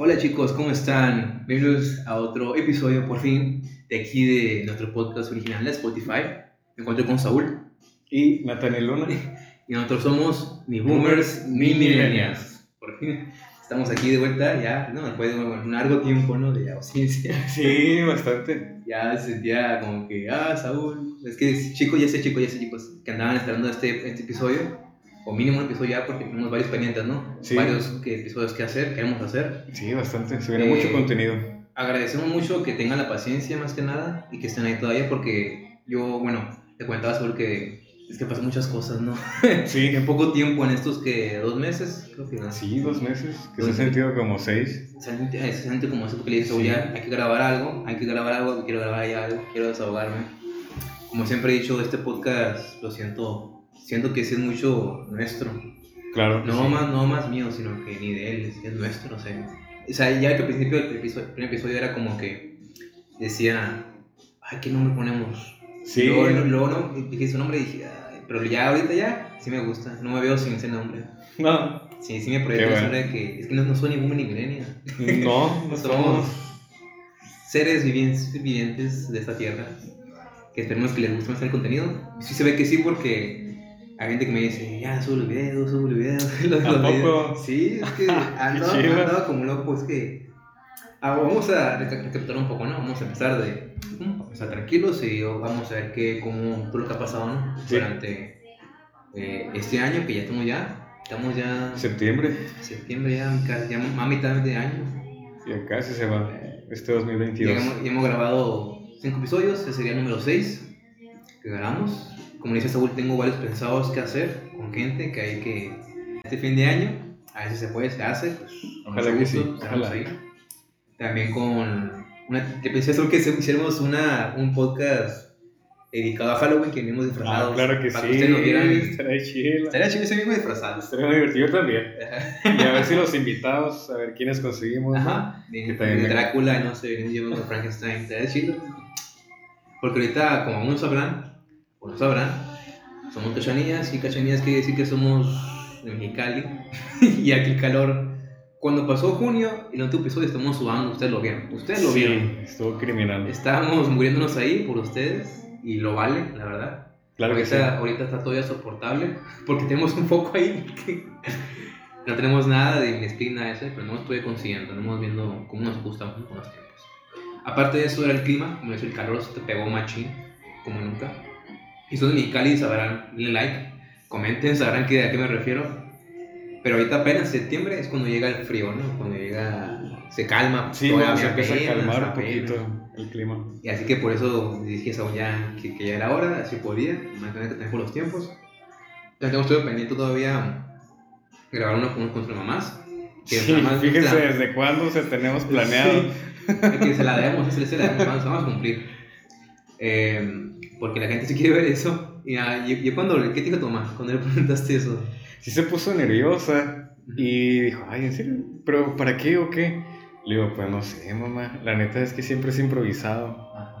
Hola chicos, ¿cómo están? Bienvenidos a otro episodio por fin de aquí de nuestro podcast original de Spotify. Me encuentro con Saúl Y Nathaniel Luna. y nosotros somos ni boomers ni millennials. Por fin estamos aquí de vuelta ya, ¿no? Después de un largo tiempo, ¿no? De ausencia. Sí, bastante. Ya se sentía como que, ah, Saúl. Es que chicos, ya sé chicos, ya sé chicos, que andaban esperando este, este episodio. O mínimo un episodio ya porque tenemos varios pendientes, ¿no? Sí. Varios que, episodios que hacer, queremos hacer. Sí, bastante. Se viene Eh, mucho contenido. agradecemos mucho que tengan la paciencia más que nada y que estén ahí todavía porque yo, bueno, te comentaba sobre que es que pasan muchas cosas, ¿no? Sí, En poco tiempo, en estos que dos meses, creo que no. sí, dos meses. Que se Dos ha sentido como seis. Se siente, se siente como eso porque le dije, Sí. ya hay que grabar algo, hay que grabar algo, quiero grabar ya algo, quiero desahogarme. Como siempre he dicho, este podcast lo siento, siento que sí es mucho nuestro. Claro. No sí. más, no más mío, sino que ni de él, es, es nuestro, o sea. O sea, ya que al principio del episodio, primer episodio era como que decía, ay, ¿qué nombre ponemos? Sí. Luego, luego, no, dije su nombre y dije, "Ay", pero ya ahorita ya, sí me gusta, no me veo sin ese nombre. No. Sí, sí me proyecto bueno. de que es que no, no soy ningún ni millennial. No, no Somos somos. seres vivientes, vivientes de esta tierra que esperemos que les guste más el contenido. Sí se ve que sí porque hay gente que me dice, ya, sube los videos, sube los videos. los- ¿A los poco? videos". Sí, es que chido. andaba como loco, es que... Ah, vamos a reca- recapitular un poco, ¿no? Vamos a empezar de... mm, Vamos a tranquilos y vamos a ver qué, cómo, todo lo que ha pasado, ¿no? Sí. Durante eh, este año, que ya estamos ya... Estamos ya... Septiembre. Septiembre ya, casi, ya a mitad de año. Ya casi se va. Este 2022. Llegamos- ya hemos grabado cinco episodios, ese sería el número 6 que grabamos. Como dice Saúl, tengo varios pensados que hacer con gente que hay que. Este fin de año, a veces se puede, se hace. Pues, Ojalá que sí, gusto, estamos ojalá. ahí. También con. Una, te pensé Saúl, que hiciéramos una, un podcast dedicado a Halloween, que venimos Ah, disfrazados. claro que para sí. Que ustedes nos vieran. Estaría chido. Estaría chido ese mismo disfrazado. Estaría muy divertido también. Y a ver si los invitados, a ver quiénes conseguimos. ¿no? Ajá, de, Que de me- Drácula, no sé, llevando a Frankenstein, estaría chido. Porque ahorita, como aún no sabrán, sabrán, somos cachanillas, y cachanillas quiere decir que somos de Mexicali, y aquí el calor. Cuando pasó junio, el último episodio estamos sudando, ustedes lo vieron, ustedes lo Sí, vieron. estuvo criminal. Estábamos muriéndonos ahí por ustedes, y lo vale, la verdad. Claro que sí. ahorita, ahorita está todavía soportable, porque tenemos un foco ahí que no tenemos nada de de eso, pero no estoy consiguiendo, estamos viendo cómo nos ajustamos con los tiempos. Aparte de eso era el clima, como es el calor, se te pegó machín, como nunca. Y son de Mexicali, sabrán, denle like, comenten, sabrán que, a qué me refiero. Pero ahorita apenas septiembre es cuando llega el frío, ¿no? Cuando llega, se calma. Sí, bueno, se empieza a calmar un poquito el clima. Y así que por eso dije eso ya, que, que ya era hora, así podía, mantener que tener por los tiempos. Ya tengo estoy pendiente todavía grabar uno con, con nuestras mamás. Que Sí, mamás fíjense desde cuándo se tenemos planeado. que se la debemos, se la debemos, vamos, vamos a cumplir. Eh, porque la gente se quiere ver eso. Y ah, cuando, ¿qué te dijo tu mamá cuando le preguntaste eso? Sí se puso nerviosa y dijo, ay, ¿en serio? ¿Pero para qué o qué? Le digo, pues no sé, mamá. La neta es que siempre es improvisado. Ajá.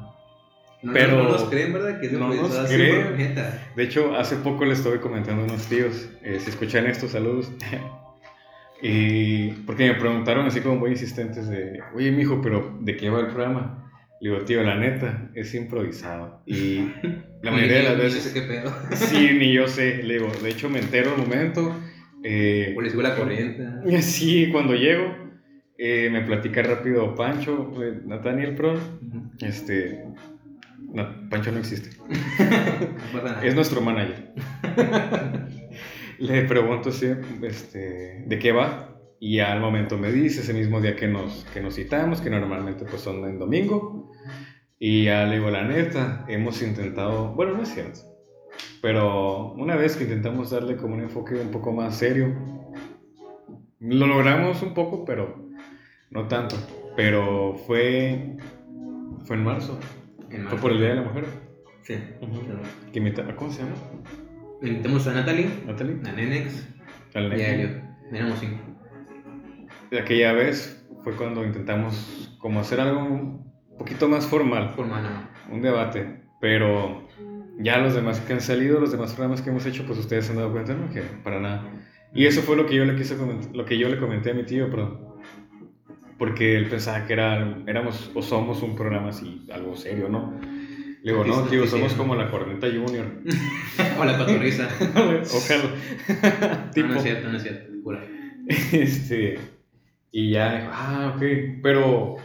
No, Pero- no, no nos creen, ¿verdad? Que es no nos sí, creen. neta. De hecho, hace poco le estuve comentando a unos tíos, eh, si escuchan estos saludos. y porque me preguntaron así como muy insistentes de, oye, mijo, pero ¿de qué va el programa? Le digo, tío, la neta, es improvisado. Y la mayoría de las veces... qué pedo. Sí, ni yo sé. Le digo, de hecho me entero al momento. eh, O les la corriente. Sí, cuando llego, eh, me platica rápido Pancho, eh, Nathaniel Pro. Ujú. Este. no, Pancho no existe. Es nuestro manager. Le pregunto si, este, de qué va. Y al momento me dice, ese mismo día que nos, que nos citamos, que normalmente pues son en domingo. Y ya le digo, la neta, hemos intentado, bueno, no es cierto. Pero una vez que intentamos darle como un enfoque un poco más serio, lo logramos un poco, pero no tanto. Pero fue, fue en marzo. En Fue por el Día de la Mujer. Sí. Que invita- ¿Cómo se llama? Invitamos a Natalie, Natalie. a Nenex Al y a Elliot. Éramos cinco. Aquella vez fue cuando intentamos como hacer algo un poquito más formal, Por mano. un debate, pero ya los demás que han salido, los demás programas que hemos hecho, pues ustedes se han dado cuenta, ¿no? Que para nada. Y eso fue lo que yo le quise comentar, lo que yo le comenté a mi tío, pero porque él pensaba que era, éramos o somos un programa así, algo serio, ¿no? Le digo, no, tío, somos como la Corneta Junior. o la Cotorriza. Ojalá. tipo. No, no es cierto, no es cierto. Pura. Este, y ya dijo, ah, ok, pero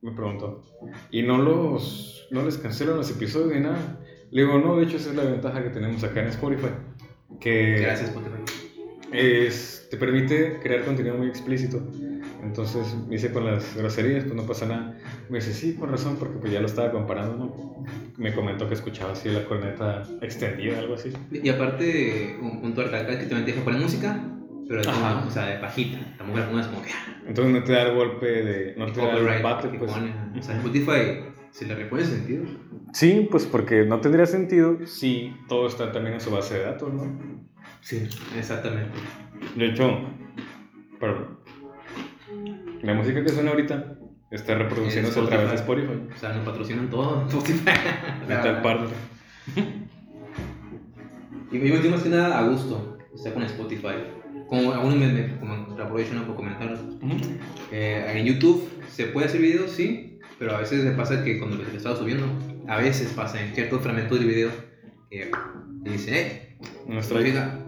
me preguntó, ¿y no los, no les cancelan los episodios ni nada? Le digo, no, de hecho esa es la ventaja que tenemos acá en Spotify. Que Gracias, Spotify. Es, te permite crear contenido muy explícito. Entonces me hice con las groserías, pues no pasa nada. Me dice, sí, con razón, porque pues ya lo estaba comparando, ¿no? Me comentó que escuchaba así la corneta extendida, algo así. Y aparte, un punto de recalcar que te deja poner música, pero o sea, de pajita. Tampoco la como que... ah, Entonces no te da el golpe de... No te da el que pues. pone. O sea, Spotify, si le repone sentido. Sí, pues porque no tendría sentido si todo está también en su base de datos, ¿no? Sí, exactamente. De hecho, perdón. La música que suena ahorita está reproduciéndose a través de Spotify. O sea, nos patrocinan todo. Spotify. Está el partner. Y me metí más que nada a gusto, está con Spotify. Como aún me, me como aprovecho ¿no? por comentar. Eh, en YouTube se puede hacer videos, sí, pero a veces me pasa que cuando lo estaba subiendo, a veces pasa en ciertos fragmentos del video que te dicen, eh, Nuestra oiga.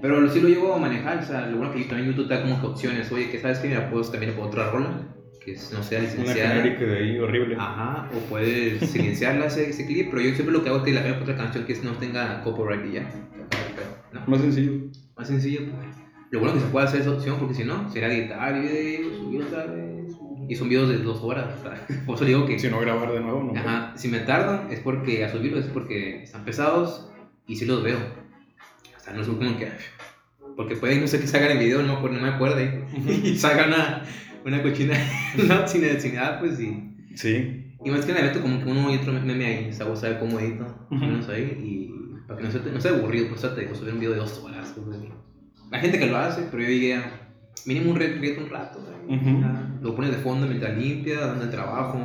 Pero sí lo llevo a manejar, o sea, lo bueno que también YouTube te da como que opciones, oye, que sabes que mira, puedes cambiar por otra rola, que no sea Una licenciada. genérica de ahí horrible. Ajá, o puedes silenciarla ese, ese clip, pero yo siempre lo que hago es que la cambio por otra canción que no tenga copyright y ya. ¿no? Más sencillo. Más sencillo, pues. Lo bueno que se puede hacer esa opción, porque si no, será editar videos, subir otra vez. Y son videos de dos horas. Por eso digo que. Si no grabar de nuevo, no. Ajá, si me tardan es porque a subirlos es porque están pesados y si los veo. O sea, no es como que. Porque puede no sé que salgan el video, no, acuerdo- no me acuerde. Y salgan una, una cochina no, sin, nada, pues sí. Sí. Y más que nada meto como que uno y otro meme ahí, o sea, vos sabes cómo edito, menos ahí, y para que no sea, no sea aburrido, pues te digo, subir un video de dos horas. así. Hay gente que lo hace, pero yo diría, mínimo un reto un rato. Ujú. Ah, lo pones de fondo mientras limpia, dando el trabajo,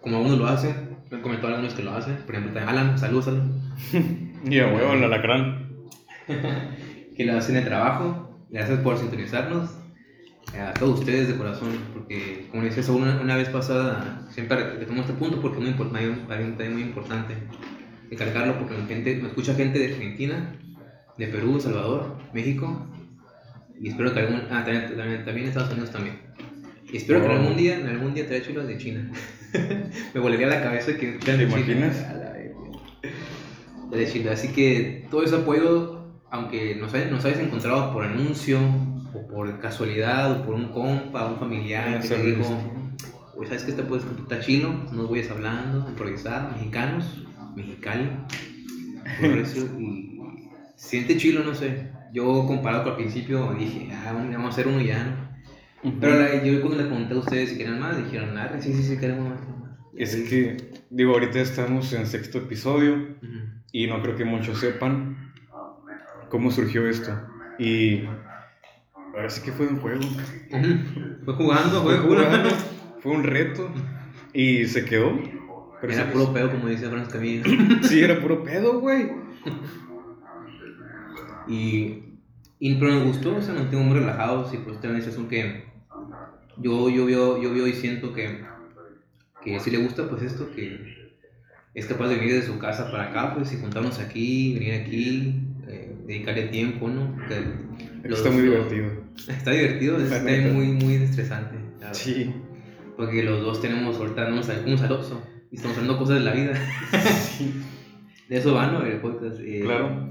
como algunos lo hacen, me han comentado algunos que lo hacen, por ejemplo, también Alan, saludos Alan, Y a huevo, el alacrán. que lo hacen el trabajo, gracias por sintonizarnos, a todos ustedes de corazón, porque como decía Saúl una, una vez pasada, siempre retomo este punto porque es muy, hay un, hay un detalle muy importante recalcarlo porque la gente, me escucha gente de Argentina, de Perú, Salvador, México, y espero que algún, ah, también, también, también Estados Unidos también. Y espero que Oh. algún día, en algún día traiga chulas de China. me volaría la cabeza que ¿Te de imaginas? La. De China. Así que todo ese apoyo, aunque nos, hay- nos hayas encontrado por anuncio, o por casualidad, o por un compa, un familiar que te dijo, Oye, ¿sabes qué? Este puedes está chilo, unos güeyes hablando, improvisado, mexicanos, mexicali, por eso, y siente chilo, no sé. Yo comparado con al principio dije, ah, vamos a hacer uno ya, ¿no? Pero la- yo cuando le pregunté a ustedes si querían más, dijeron, ah, sí, sí, sí, queremos más. queremos más". Es que, digo, ahorita estamos en sexto episodio Ujú. y no creo que muchos sepan cómo surgió esto. Y ahora sí que fue un juego. Fue jugando, Fue fue jugando. fue un reto y se quedó. Pero Era puro pedo, como dice Franz Camilo. Sí, era puro pedo, güey. Y, y pero me gustó, o sea, nos mantengo muy relajados y pues también es un que yo, yo, veo, yo veo y siento que, que si le gusta pues esto, que es capaz de venir de su casa para acá, pues y juntarnos aquí, venir aquí, eh, dedicarle tiempo, ¿no? Los- Está muy divertido. Está divertido, La está muy, muy estresante. la verdad. Sí. Porque los dos tenemos, ahorita no nos un saloso y estamos hablando cosas de la vida. sí. De eso va, ¿no? El podcast. eh, Claro.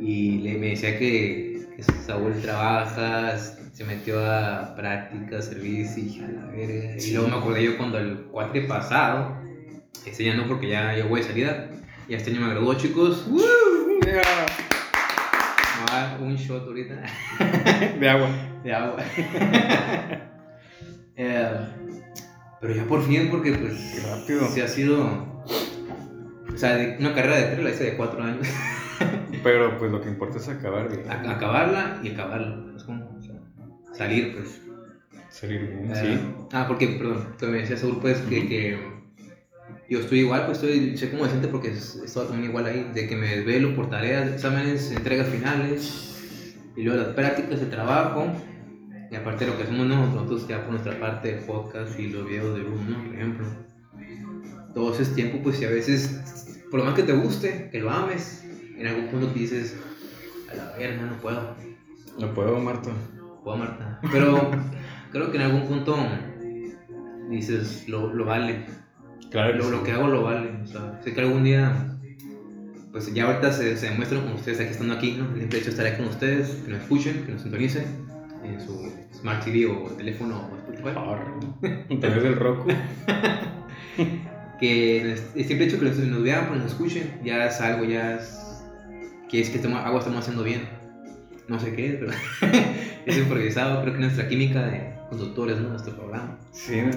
Y le, me decía que, que Saúl trabaja, se metió a prácticas, servicio y a la verga. Y luego me acordé yo cuando el cuatre pasado, ese ya no porque ya, ya voy de salida, ya este año me graduó, chicos. Me va a dar un shot ahorita De agua. de agua. Eh, pero ya por fin, porque pues. Qué rápido. Sí ha sido. O sea, de- una carrera de tres la hice de cuatro años. Pero pues lo que importa es acabar bien. A- acabarla y acabarla. Es como, o sea, salir, pues. Salir bien. Eh, Sí. Ah, porque, perdón, que me decía Saúl, pues, que, que yo estoy igual, pues estoy, soy como decente porque es- estaba también igual ahí, de que me desvelo por tareas, exámenes, entregas finales, y luego las prácticas de trabajo, Y aparte de lo que hacemos nosotros ya por nuestra parte, el podcast y los videos de Room, ¿no? Por ejemplo. Todo ese tiempo, pues si a veces, por lo más que te guste, que lo ames, en algún punto te dices, a la verga, no puedo. No puedo, Marta. No puedo, Marta. Pero creo que en algún punto dices, lo, lo vale. Claro que Lo, sí. lo que hago lo vale. O sea, sé que algún día, pues ya ahorita se, se demuestran con ustedes aquí estando aquí, ¿no? El hecho de estar aquí con ustedes, que nos escuchen, que nos sintonicen en su Smart TV o teléfono o Spotify. Través del Roku. Que el simple hecho que nos, nos vean, pues nos escuchen, ya es algo, ya es. Que es que estamos, algo estamos haciendo bien. No sé qué, pero es improvisado. Creo que nuestra química de conductores, ¿no? Nuestro programa. Sí, ¿no?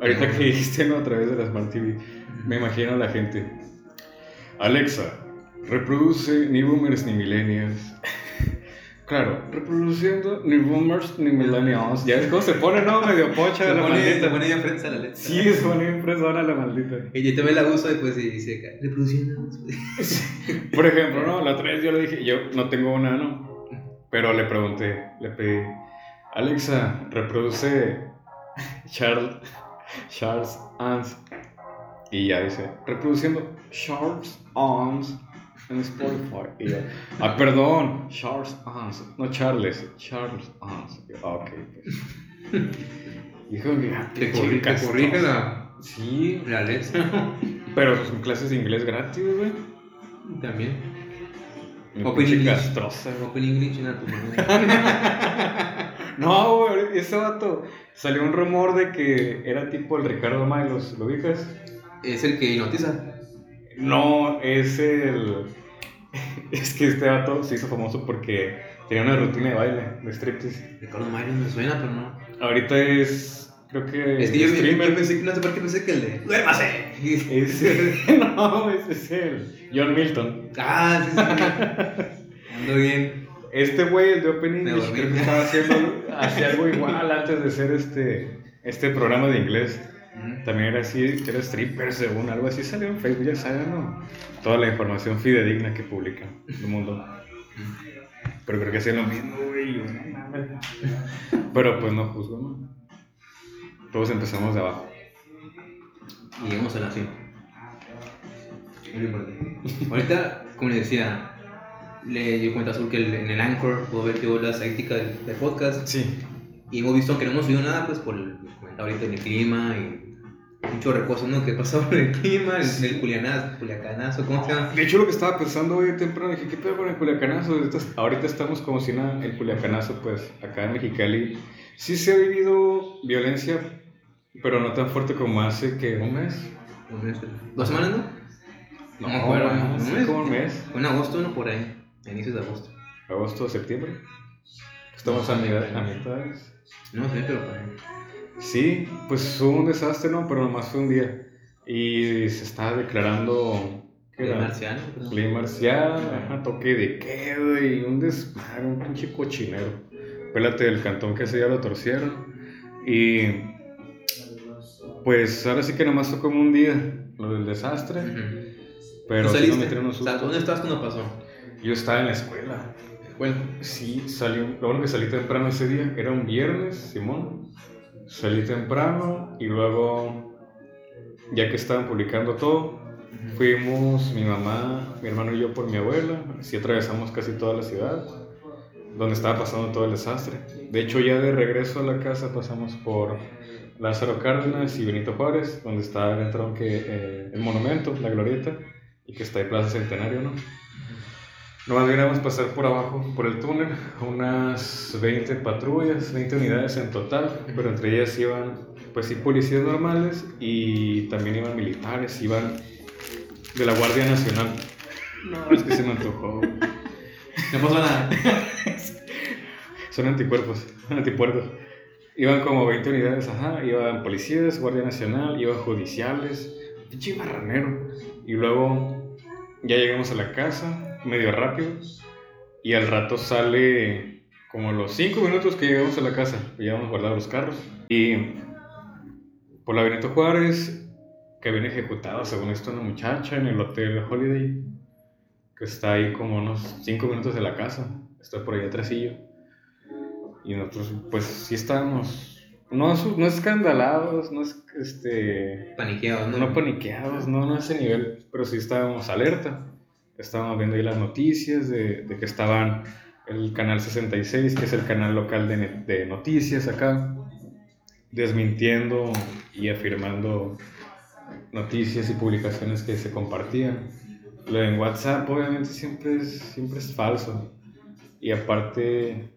ahorita que dijiste, ¿no? A través de la Smart TV, me imagino a la gente. Alexa, reproduce ni boomers ni millennials. Claro, reproduciendo ni boomers ni millennials. Ya es como se pone, ¿no? Medio pocha Se la pone, se maldita. pone ya enfrente a la letra. Sí, se pone impresora la maldita. Y yo también la uso y pues y dice reproduciendo. Por ejemplo, ¿no? La otra vez yo le dije, yo no tengo una, ¿no? Pero le pregunté, le pedí, Alexa, reproduce Charles, Charles Ans. Y ya dice, reproduciendo Charles Ans en Spotify. Y yo, ah, perdón, Charles Ans, no Charles, Charles Ans. Y yo, "Ah, ok. Dijo, mira, Te qué corrige, te castroso". corrige la, Sí, la Alexa. pero son clases de inglés gratis, güey. También. Mi Open pinche English. castrosa, güey. Open English en tu. No, güey, ese vato. Salió un rumor de que era tipo el Ricardo Milos, ¿lo ubicas? Es el que hipnotiza. No, es el. Es que este vato se hizo famoso porque tenía una rutina de baile, de striptease. Ricardo Mario me suena, pero no. Ahorita es. Creo que. Es que yo, streamer. yo pensé que no sé por qué pensé que el de. ¡Duérmase! Es- no, ese es el John Milton. ah, sí, sí. Ando bien. Este güey, el de Open English, creo que estaba haciendo hacía algo igual antes de ser este, este programa de inglés. También era así, era stripper según algo así salió en Facebook, ya saben, ¿no? Toda la información fidedigna que publica el mundo. Pero creo que hacían lo mismo, güey. Pero pues no juzgo, ¿no? Todos empezamos de abajo. Y llegamos a la 100. Es lo importante. Ahorita, como les decía, le dio cuenta Azul que el- en el Anchor puedo ver yo las estadísticas del, del podcast. Sí. Y hemos visto que no hemos subido nada, pues por el comentario ahorita del clima y mucho reposo, ¿no? Que pasaba con el clima, el, el culianazo, culiacanazo, ¿cómo se llama? De hecho, lo que estaba pensando hoy temprano, dije, ¿qué pedo con el culiacanazo? Ahorita, estamos como si nada, el culiacanazo, pues, acá en Mexicali. Sí se ha vivido violencia, pero no tan fuerte como hace que un mes. ¿Dos semanas, no? No me acuerdo, más, ¿un mes? como un mes. En agosto, ¿no? Por ahí, a inicios de agosto. Agosto, septiembre. Estamos a mitad, a mitades. No sé, pero por ahí. Sí, pues fue un desastre, ¿no? Pero nomás fue un día. Y se estaba declarando... ¿Qué era? marciano. Ley ajá, toque de quedo y un desmadre, un pinche cochinero. Pélate del cantón que ese día lo torcieron. Y pues ahora sí que nomás como un día lo del desastre. Pero ¿Tú sí nos saliste? metieron. ¿Dónde estabas cuando pasó? Yo estaba en la escuela. Bueno, Sí, salí, lo bueno que salí temprano ese día, era un viernes, Simón. Salí temprano y luego, ya que estaban publicando todo, fuimos mi mamá, mi hermano y yo por mi abuela. Así atravesamos casi toda la ciudad, donde estaba pasando todo el desastre. De hecho, ya de regreso a la casa pasamos por Lázaro Cárdenas y Benito Juárez, donde está el tronque, eh, el monumento, la glorieta, y que está en Plaza Centenario, ¿no? Nomás logramos pasar por abajo, por el túnel, unas 20 patrullas, 20 unidades en total, pero entre ellas iban, pues sí, policías normales y también iban militares, iban de la Guardia Nacional. No, es que se me antojó. no pasó nada. Son anticuerpos, antipuercos. Iban como 20 unidades, ajá, iban policías, Guardia Nacional, iban judiciales, pinche marranero. Y luego ya llegamos a la casa, medio rápido, y al rato sale como los 5 minutos que llegamos a la casa, ya habíamos guardado los carros. Y por la Benito Juárez, que habían ejecutado, según esto, una muchacha en el Hotel Holiday, que está ahí como unos 5 minutos de la casa, está por ahí atrasillo. Y nosotros, pues sí estábamos, no, no escandalados, no es, este... Paniqueados, ¿no? No paniqueados, no, no a ese nivel, pero sí estábamos alerta. Estábamos viendo ahí las noticias de, de que estaban el canal 66, que es el canal local de, de noticias acá, desmintiendo y afirmando noticias y publicaciones que se compartían. Lo en WhatsApp obviamente siempre es, siempre es falso. Y aparte,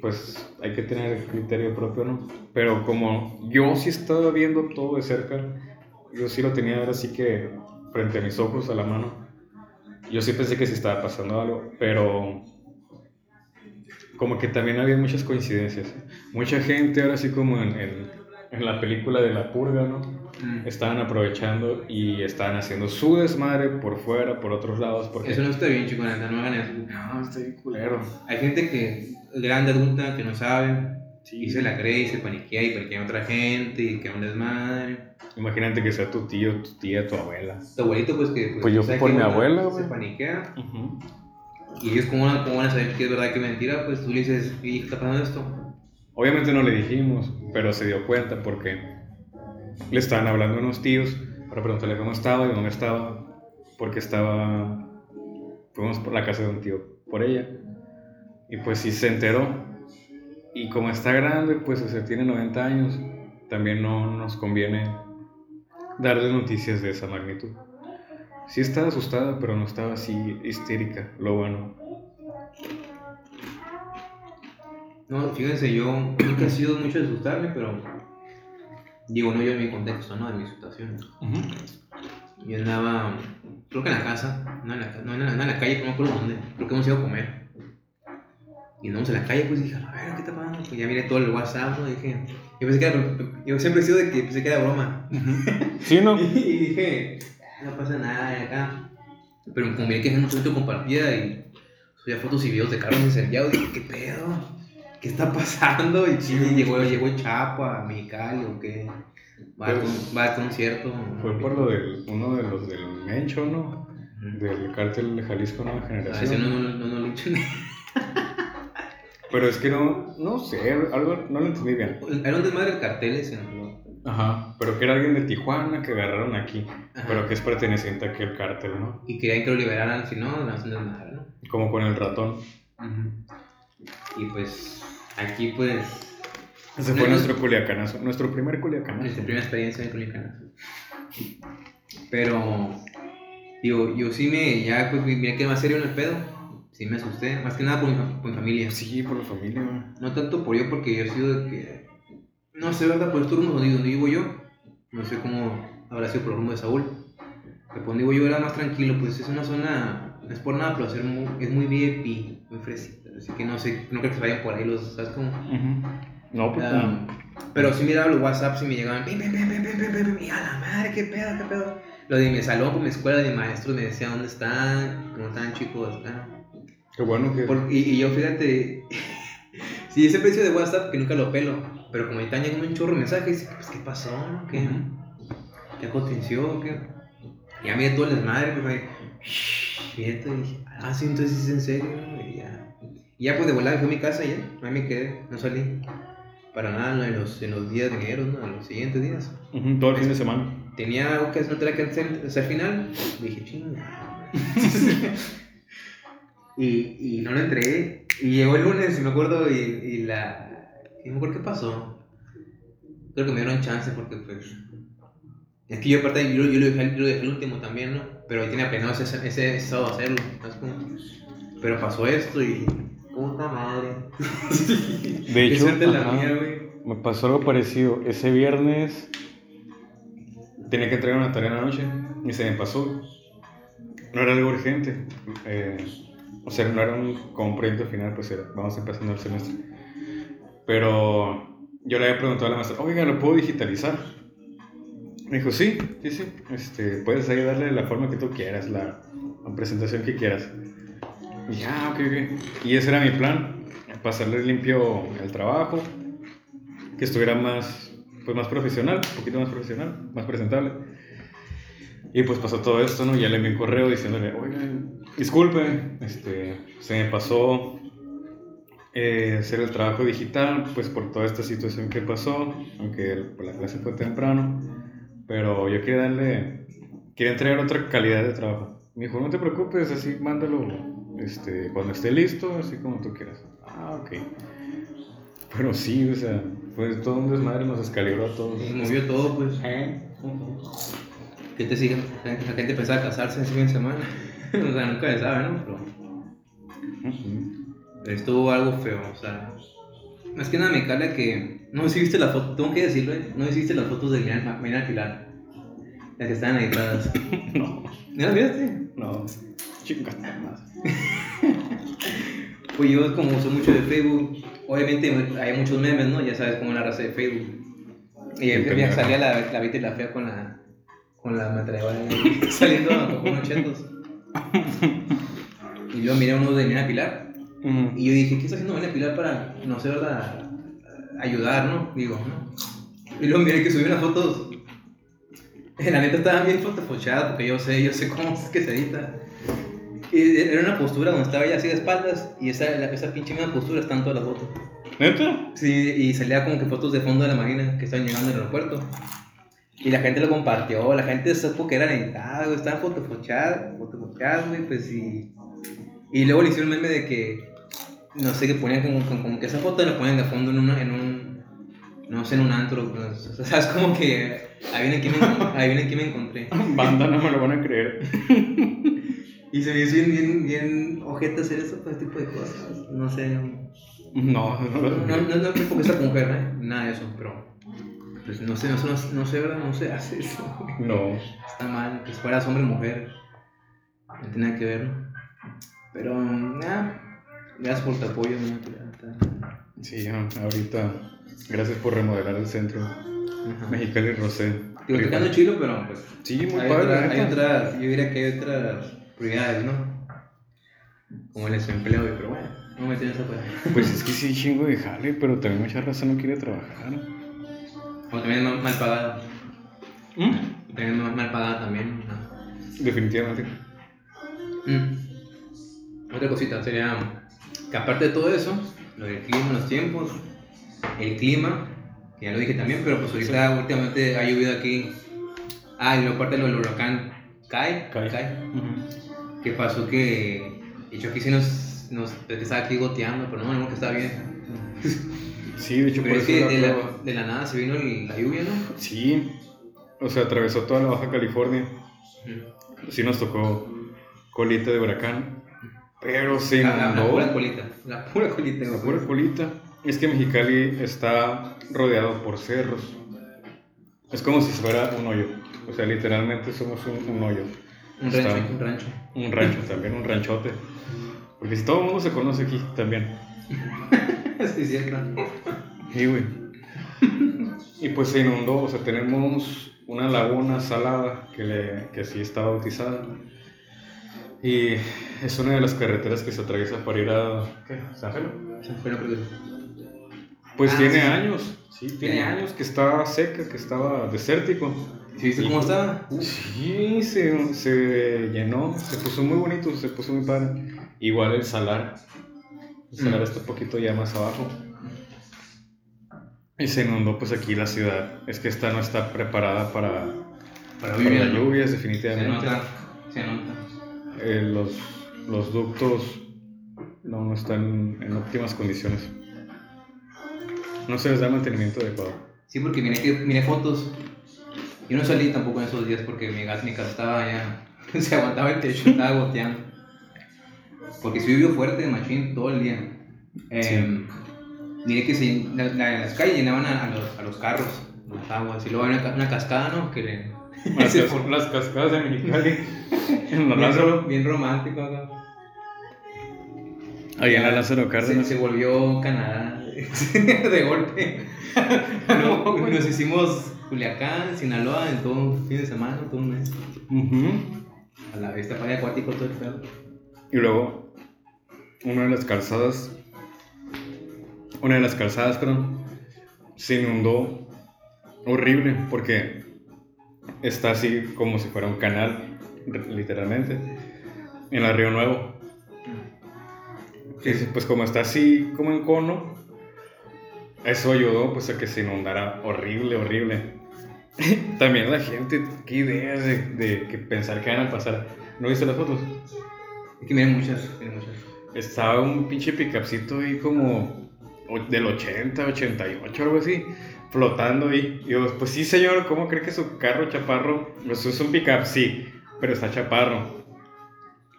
pues hay que tener criterio propio, ¿no? Pero como yo sí estaba viendo todo de cerca, yo sí lo tenía ahora sí que frente a mis ojos, a la mano. Yo sí pensé que sí estaba pasando algo, pero como que también había muchas coincidencias. Mucha gente ahora sí como en, en, la película de La Purga, ¿no? Mm. Estaban aprovechando y estaban haciendo su desmadre por fuera, por otros lados. Porque... Eso no está bien, chico, no hagan eso. No, está bien culero. Hay gente que, grande, adulta, que no sabe y se la cree y se paniquea y paniquea a otra gente y que un desmadre. Imagínate que sea tu tío, tu tía, tu abuela. Tu abuelito, pues que. Pues, pues yo por mi abuela, güey. Se paniquea. Y ellos, ¿cómo, ¿cómo, van a saber qué es verdad y qué es mentira? Pues tú le dices, ¿y qué está pasando esto? Obviamente no le dijimos, pero se dio cuenta porque le estaban hablando unos tíos para preguntarle cómo estaba y dónde estaba, porque estaba. Fuimos por la casa de un tío por ella. Y pues sí se enteró. Y como está grande, pues o sea, tiene 90 años, también no nos conviene darle noticias de esa magnitud. Sí estaba asustada, pero no estaba así histérica, lo bueno. No, fíjense, yo nunca he sido mucho de asustarme, pero digo, no yo en mi contexto, ¿no? De mi situación. Yo andaba, creo que en la casa, no en la, no, en la, no en la calle, no me acuerdo dónde, creo que hemos ido a comer. Y andamos en la calle, pues dije, a ver, ¿qué está pasando? Pues ya miré todo el WhatsApp, ¿no? Dije, yo pensé que era, yo siempre he sido de que pensé que era broma. Sí, ¿no? y dije, no pasa nada de acá. Pero como vi que es una foto compartida y subía fotos y videos de carros incendiados, dije, ¿qué pedo? ¿Qué está pasando? Y sí, llegó, llegó Chapo a Mexicali o qué. Va, pues, va al concierto. Fue por lo de uno de los del Mencho, ¿no? Del cártel de Jalisco Nueva Generación. A ese no, no, no, no lo Pero es que no, no sé, algo no lo entendí bien. Era un desmadre de carteles en Ajá, pero que era alguien de Tijuana que agarraron aquí, pero que es perteneciente a aquel cártel, ¿no? Y querían que lo liberaran, si no, no hacen nada, ¿no? Como con el ratón. Y pues, aquí pues... Ese fue nuestro culiacanazo, nuestro primer culiacanazo. Nuestra primera experiencia en culiacanazo. Pero, digo, yo sí me, ya pues miré que más serio en el pedo. Sí me asusté, más que nada por mi, por mi familia. Sí, por la familia. No tanto por yo, porque yo he sido de que no sé, ¿verdad? Por estos rumos donde, donde vivo yo, no sé cómo habrá sido por el rumbo de Saúl. Pero donde vivo yo era más tranquilo, pues es una zona, no es por nada, pero es muy, es muy VIP, muy fresita. Así que no sé, no creo que se vayan por ahí los, ¿sabes cómo? No, pues um, Pero sí miraba los WhatsApps y me llegaban, pim, pim, pim, pim, pim, pim, y a la madre, qué pedo, qué pedo. Lo de mi salón, por mi escuela de maestros, me decían dónde están, cómo están chicos. Ah. Qué bueno que... y, y yo, fíjate, sí, ese precio de WhatsApp que nunca lo pelo. Pero como están llegando un chorro de mensajes, pues, ¿qué pasó? ¿Qué, ¿Qué aconteció? ¿Qué? Ya miré todo el desmadre, pues, fíjate, y dije, ah, sí, entonces es en serio, y ya. Y ya, pues, de volar fui a mi casa y ya, ahí me quedé, no salí. Para nada en los, en los días de enero, ¿no? En los siguientes días. todo el fin de semana. Tenía algo que no tenía que hacer hasta el final. Dije, chinga. y, y no lo entregué. Y llegó el lunes, y me acuerdo, y, y la, y me acuerdo qué pasó. Creo que me dieron chance porque, pues. Es que yo, aparte, yo, yo, lo, dejé, yo lo dejé el último también, ¿no? Pero tenía planeado ese, ese sábado hacerlo. Pero pasó esto y. Puta madre. De hecho, la mía, me pasó algo parecido. Ese viernes tenía que entregar una tarea en la noche y se me pasó. No era algo urgente. Eh, o sea, no era un, como proyecto final, pues era, vamos empezando el semestre. Pero yo le había preguntado a la maestra, oiga, ¿lo puedo digitalizar? Me dijo, sí, sí, sí, este, puedes ahí darle la forma que tú quieras, la, presentación que quieras. Y ya, ok, ok. Y ese era mi plan, pasarle limpio el trabajo, que estuviera más, pues más profesional, un poquito más profesional, más presentable. Y pues pasó todo esto, ¿no? Ya le envié un correo diciéndole, oiga, disculpe, este, se me pasó eh, hacer el trabajo digital, pues por toda esta situación que pasó, aunque el- pues, la clase fue temprano, pero yo quería darle, quería entregar otra calidad de trabajo. Me dijo, no te preocupes, así mándalo este, cuando esté listo, así como tú quieras. Ah, ok. Pero sí, o sea, pues todo un desmadre nos descalibró a todos. Movió todo, pues. ¿Eh? ¿Qué te sigue? La gente pensaba casarse ese fin de semana. o sea, nunca se sabe, ¿no? Pero estuvo algo feo, o sea. Más que nada me cala que. No viste la foto, tengo que decirlo, ¿eh? No viste las fotos de Milena Pilar. Las que estaban editadas. No, ¿No las viste? no. Chicas, más. Pues yo, como uso mucho de Facebook, obviamente hay muchos memes, ¿no? Ya sabes cómo la raza de Facebook. Y pendejo. salía la, la y la Fea con la, con la metralladora saliendo con unos chetos. Y yo miré uno de Milena Pilar. Ujú. Y yo dije, ¿qué está haciendo Milena Pilar para, no verdad, ayudar, ¿no? Digo, ¿no? Y luego miré que subió unas fotos. La neta estaban bien fotofochadas porque yo sé, yo sé cómo es que se edita. Y era una postura donde estaba ella así de espaldas y esa, la- esa pinche misma postura está en todas las fotos. ¿Neta? Sí, y salía como que fotos de fondo de la marina que estaban llegando al aeropuerto. Y la gente lo compartió, la gente supo que eran editadas, güey, estaban fotofochadas, fotofochadas, güey, pues y... Y luego le hicieron un meme de que, no sé, que ponían como, como, como que esa foto la ponían de fondo en, una, en un, no sé, en un antro, pues, o sea, es como que, ahí viene aquí me, ahí viene aquí me encontré. Banda no me lo van a creer. Y se me hizo bien, bien, bien ojete hacer eso, pues, tipo de cosas, no sé, no... No, no No, no, no, no porque esa mujer, ¿eh? Nada de eso, pero. Pues no sé, no, sé, no, sé, no sé, ¿verdad? No se hace eso. güey. No. Está mal, que si fueras hombre o mujer. No tiene nada que ver, ¿no? Pero, nada. Gracias por tu apoyo, ¿no? Sí, ah, ahorita. Gracias por remodelar el centro. Ajá. Mexicali Rosé. Digo, tocando chilo, pero pues. Sí, muy hay, padre. neta. hay otras, yo diría que hay otras prioridades, ¿no? Como el desempleo, pero bueno, no me tienes afuera. Pues es que sí, chingo de jale, pero también mucha raza no quiere trabajar. O también es mal, pagada. ¿Mm? También es mal, pagada también. ¿no? Definitivamente. Mm. Otra cosita sería que aparte de todo eso, lo del clima, los tiempos, el clima, que ya lo dije también, pero pues ahorita últimamente ha llovido aquí. Ah, y luego aparte lo del huracán Kai, Kai. Kai, Ujú. que pasó que, de hecho aquí sí nos, nos estaba aquí goteando, pero no, no, que estaba bien. Sí, de hecho, Pero por es eso que de la. De la nada se vino el- la lluvia, ¿no? Sí, o sea, atravesó toda la Baja California. Sí nos tocó colita de huracán, pero se La, la- inundó. pura colita, la pura colita. La pura colita. Es que Mexicali está rodeado por cerros. Es como si fuera un hoyo. O sea, literalmente somos un, un hoyo. Un Está- rancho, un rancho. Un rancho también, un ranchote. Porque si todo el mundo se conoce aquí también. sí, cierto. Sí, güey. Y pues se inundó, o sea, tenemos una laguna salada que, le, que así está bautizada. Y es una de las carreteras que se atraviesa para ir a ¿qué? San la película. Pues Ah, tiene sí. años, sí, tiene años que estaba seca, que estaba desértico. ¿Sí viste cómo estaba? Sí, se, se llenó, se puso muy bonito, se puso muy padre. Igual el salar. El salar Mm. está un poquito ya más abajo. Y se inundó pues aquí la ciudad. Es que esta no está preparada para, Para para lluvias, Se definitivamente. nota, se nota. Eh, los, los ductos no, no están en óptimas condiciones. No se les da mantenimiento adecuado. Sí, porque miré, miré fotos. Yo no salí tampoco en esos días porque mi gas, mi casa estaba ya. Se aguantaba el techo, estaba goteando. Porque sí llovió fuerte, machín, todo el día. Eh, Miré que se, la- la- las calles llenaban a, a los, a los carros, las aguas. Y luego había una, una cascada, ¿no? Que le. Las, se cas- formó. las cascadas de Mexicali. en la bien, Lázaro. ro- bien romántico acá. Ahí en la Lázaro Se, Cárdenas. se volvió Canadá de golpe. No, nos hicimos Culiacán, Sinaloa en todo un fin de semana, todo un mes. A la vista para acuático todo el pedo. Y luego, una de las calzadas, una de las calzadas, perdón, se inundó horrible porque está así como si fuera un canal, literalmente, en el Río Nuevo. Sí, pues como está así, como en cono, eso ayudó pues a que se inundara horrible, horrible. También la gente, qué idea de, de que pensar que van a pasar. ¿No viste las fotos? Miren muchas, miren muchas. Estaba un pinche picapcito ahí como del 80, 88, algo así, flotando ahí. Y yo, pues sí, señor, ¿cómo cree que su carro chaparro, pues es un pickup? Sí, pero está chaparro.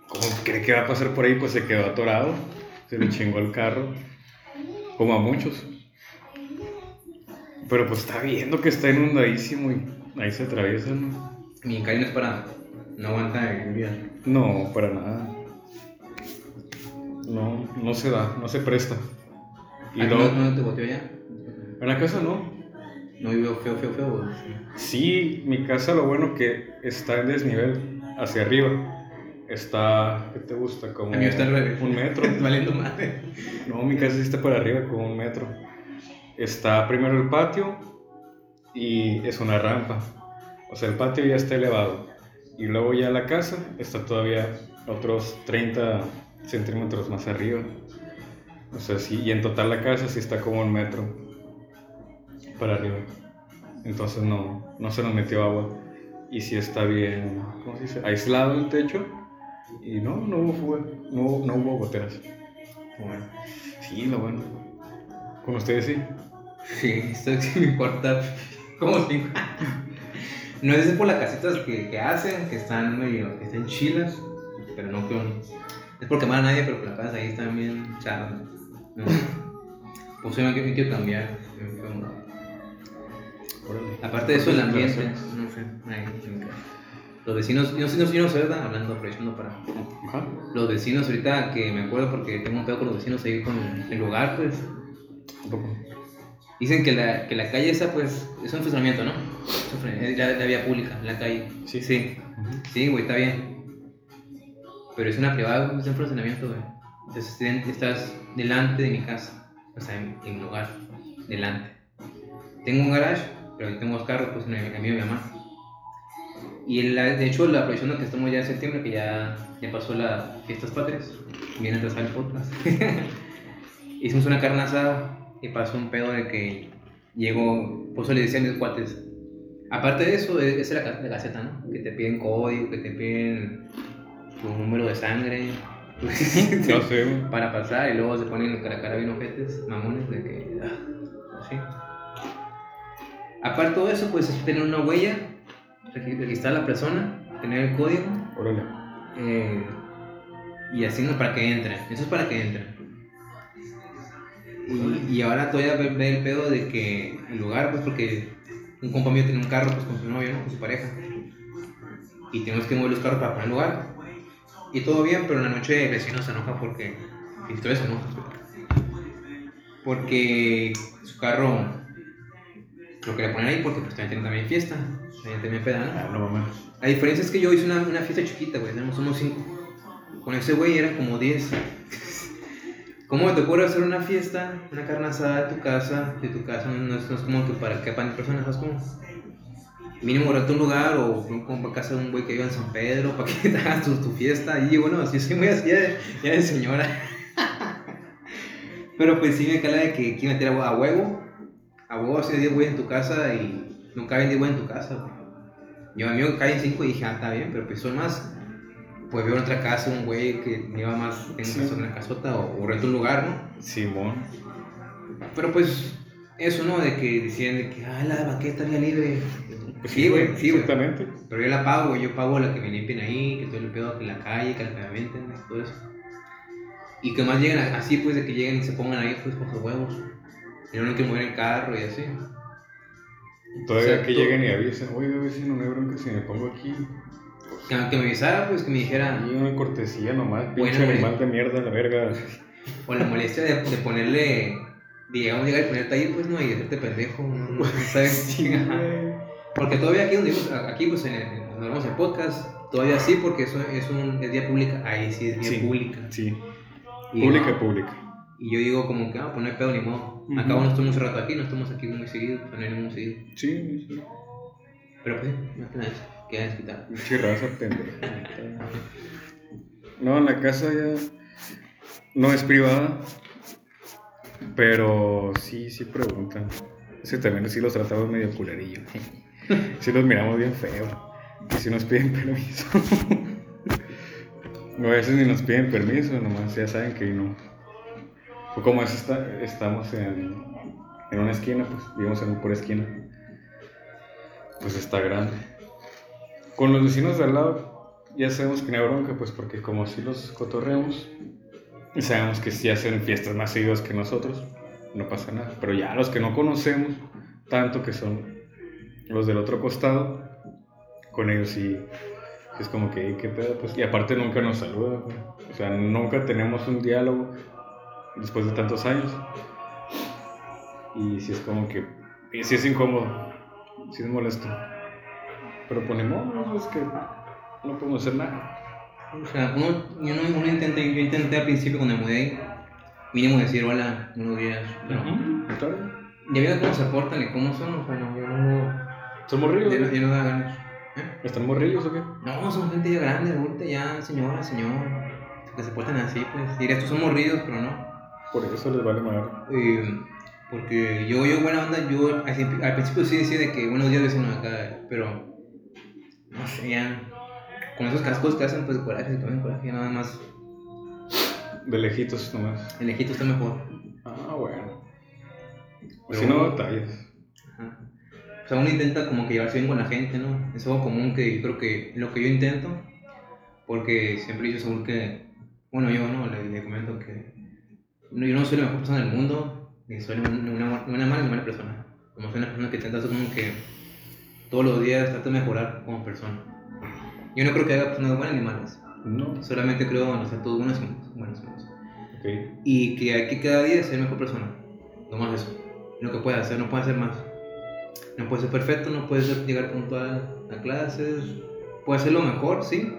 ¿Cómo cree que va a pasar por ahí? Pues se quedó atorado, se le chingó el carro, como a muchos. Pero pues está viendo que está inundadísimo y ahí se atraviesa, ¿no? Mi Cali no es para. No aguanta el lluvia. No, para nada. No, no se da, no se presta. Y ¿Ah, luego, ¿No, te boteó ya? en la casa no. No vivo feo, feo, feo. sí. Sí, mi casa lo bueno que está en desnivel hacia arriba. Está, ¿qué te gusta? Como A está un metro. Valiendo madre. No, mi casa sí está para arriba como un metro. Está primero el patio y es una rampa. O sea, el patio ya está elevado. Y luego ya la casa está todavía otros 30 centímetros más arriba. O sea, sí, y en total la casa sí está como un metro para arriba. Entonces no, no se nos metió agua. Y sí está bien, ¿cómo se dice? Aislado el techo. Y no, no hubo fuga, no, hubo- no hubo goteras. Bueno. Sí, lo bueno. Con ustedes sí. Sí, esto sí me importa. Como si. No es por las casitas que, que hacen, que están medio, que están chilas, pero no creo. Es porque a nadie, pero que las casas ahí están bien charras. No. Pues yo me, quiero cambiar. Aparte de eso, el ambiente, no sé. Los vecinos, yo no sé, yo no sé, ¿verdad? Hablando, aprovechando para. Ajá. Los vecinos, ahorita que me acuerdo porque tengo un pedo con los vecinos ahí con el lugar, pues. Un poco. Dicen que la, que la calle esa, pues, es un funcionamiento, ¿no? Es la, la vía pública, la calle. Sí. Sí, sí, güey, está bien. Pero es una privada, es un funcionamiento, güey. Entonces estás delante de mi casa, o sea, en, mi lugar, delante. Tengo un garage, pero ahí tengo dos carros, pues, en el, mío y mi mamá. Y la- de hecho, la aprovechando que estamos ya en septiembre, que ya, ya pasó las fiestas patrias, viene atrasado el podcast. Hicimos una carne asada y pasó un pedo de que llegó, por eso le decían mis cuates. Aparte de eso, e- esa es la, la caseta, ¿no? Que te piden código, que te piden tu número de sangre. No sé, güey. para pasar y luego se ponen cara a cara bien ojetes, mamones, de que. ah, así. Aparte de eso, pues es tener una huella, regi- registrar a la persona, tener el código Órale. eh, y así no para que entren. Eso es para que entren. Y, y ahora todavía ve, ve el pedo de que el lugar, pues porque un compa mío tiene un carro pues, con su novio, ¿no? con su pareja. Y tenemos que mover los carros para poner lugar. Y todo bien, pero en la noche el vecino se enoja porque. Y todo eso, ¿no? Porque su carro lo quería poner ahí porque pues también tiene también fiesta. También también peda, ¿no? Ah, no. La diferencia es que yo hice una, una fiesta chiquita, güey. Tenemos unos cinco. Con ese güey eran como 10. ¿Cómo te ocurre hacer una fiesta, una carne asada de tu casa? De tu casa no es, no es como que para que quepan personas, ¿sabes cómo? Mínimo renta un lugar o un compa casa de un güey que viva en San Pedro para que te hagas tu, tu fiesta. Y bueno, así soy muy así de, ya de señora. Pero pues sí me cala de que quiero meter a huevo. A huevo de 10 güeyes en tu casa y no caben 10 güeyes en tu casa, güey. Yo a mí me caen 5 y dije, ah, está bien, pero pues son más. Pues veo en otra casa un güey que lleva más, tengo Sí. una casota o, o rento un lugar, ¿no? Simón. Pero pues eso, ¿no? De que decían de que, ah, la banqueta está libre. Pues Sí, güey, sí. Exactamente. Pero yo la pago, güey, yo pago la que me limpien ahí, que todo el pedo, que la calle, que la pavimenten, todo eso. Y que más lleguen a- así, pues, de que lleguen y se pongan ahí, pues, con sus huevos. Y no hay que mover el carro y así. Todavía que lleguen y avisen, oiga vecino, no hay bronca si me pongo aquí. Que, que me avisara, pues, que me dijera, Y una cortesía nomás, Bueno, pinche güey. animal de mierda, la verga. o la molestia de, de ponerle, digamos, llegar y ponerte ahí, pues, no, y hacerte pendejo, no, no sabes. Porque todavía aquí donde aquí pues en el, en- donde grabamos el podcast, todavía sí, porque eso es, un, es vía pública. Ahí sí es Sí. pública. Sí, Y, pública, pública. y yo digo como que, ah, pues no hay pedo ni modo. Acabo no estamos un rato aquí, no estamos aquí muy seguido, no hay ningún seguido. Sí, sí. Pero pues, no que nada, queda desquitar. Pinche raza pendeja. No, en la casa ya. no es privada, pero sí, sí preguntan. Ese también sí los tratamos medio culerillo. Sí los miramos bien feo. Y si nos piden permiso. a veces ni nos piden permiso, nomás ya saben que no. Pues como es está, estamos en, en una esquina, pues vivimos en una esquina. Pues está grande. Con los vecinos de al lado ya sabemos que no hay bronca, pues porque como si los cotorreamos, y sabemos que si hacen fiestas más seguidas que nosotros, no pasa nada. Pero ya los que no conocemos, tanto que son los del otro costado, con ellos sí, es como que, ¿qué pedo? Pues, y aparte nunca nos saludan, o sea, nunca tenemos un diálogo después de tantos años. Y sí es como que, y sí es incómodo, sí es molesto. Pero ponemos, es que no podemos hacer nada. O sea, uno, yo, no, uno intenté, yo intenté al principio cuando me mudé, mínimo decir hola, buenos días, pero Ujú, claro. ya veo cómo se portan y cómo son, o sea, no, yo no, ¿Son morrillos? ya, ya no da ganas. ¿Eh? ¿Están morrillos o qué? No, son gente ya grande, adulta, ya, señora, señor, que se portan así, pues, dirías tú son morridos, pero no. Por eso les vale madre. Eh, porque yo, yo, buena onda, yo al, principio- al principio sí decía de que buenos días vecino acá, pero no sé, ya con esos cascos que hacen, pues coraje, se toman coraje, nada más De lejitos nomás. el lejito está mejor. Ah, bueno. Pero si no, bueno. O sea, uno intenta como que llevarse bien con la gente, ¿no? Es algo común que yo creo que lo que yo intento, porque siempre dicho seguro que, bueno, yo no, le, le comento que yo no soy la mejor persona del mundo, ni soy una, una, una mala ni mala persona. Como soy una persona que intenta hacer como que todos los días trato de mejorar como persona. Yo no creo que haga personas buenas ni malas, No. solamente creo en los actos buenos y buenos y malos. Ok. Y que hay que cada día ser mejor persona. No más eso. Lo que puede hacer, no puede hacer más. No puede ser perfecto, no puede ser llegar puntual a clases. Puede hacerlo mejor, sí.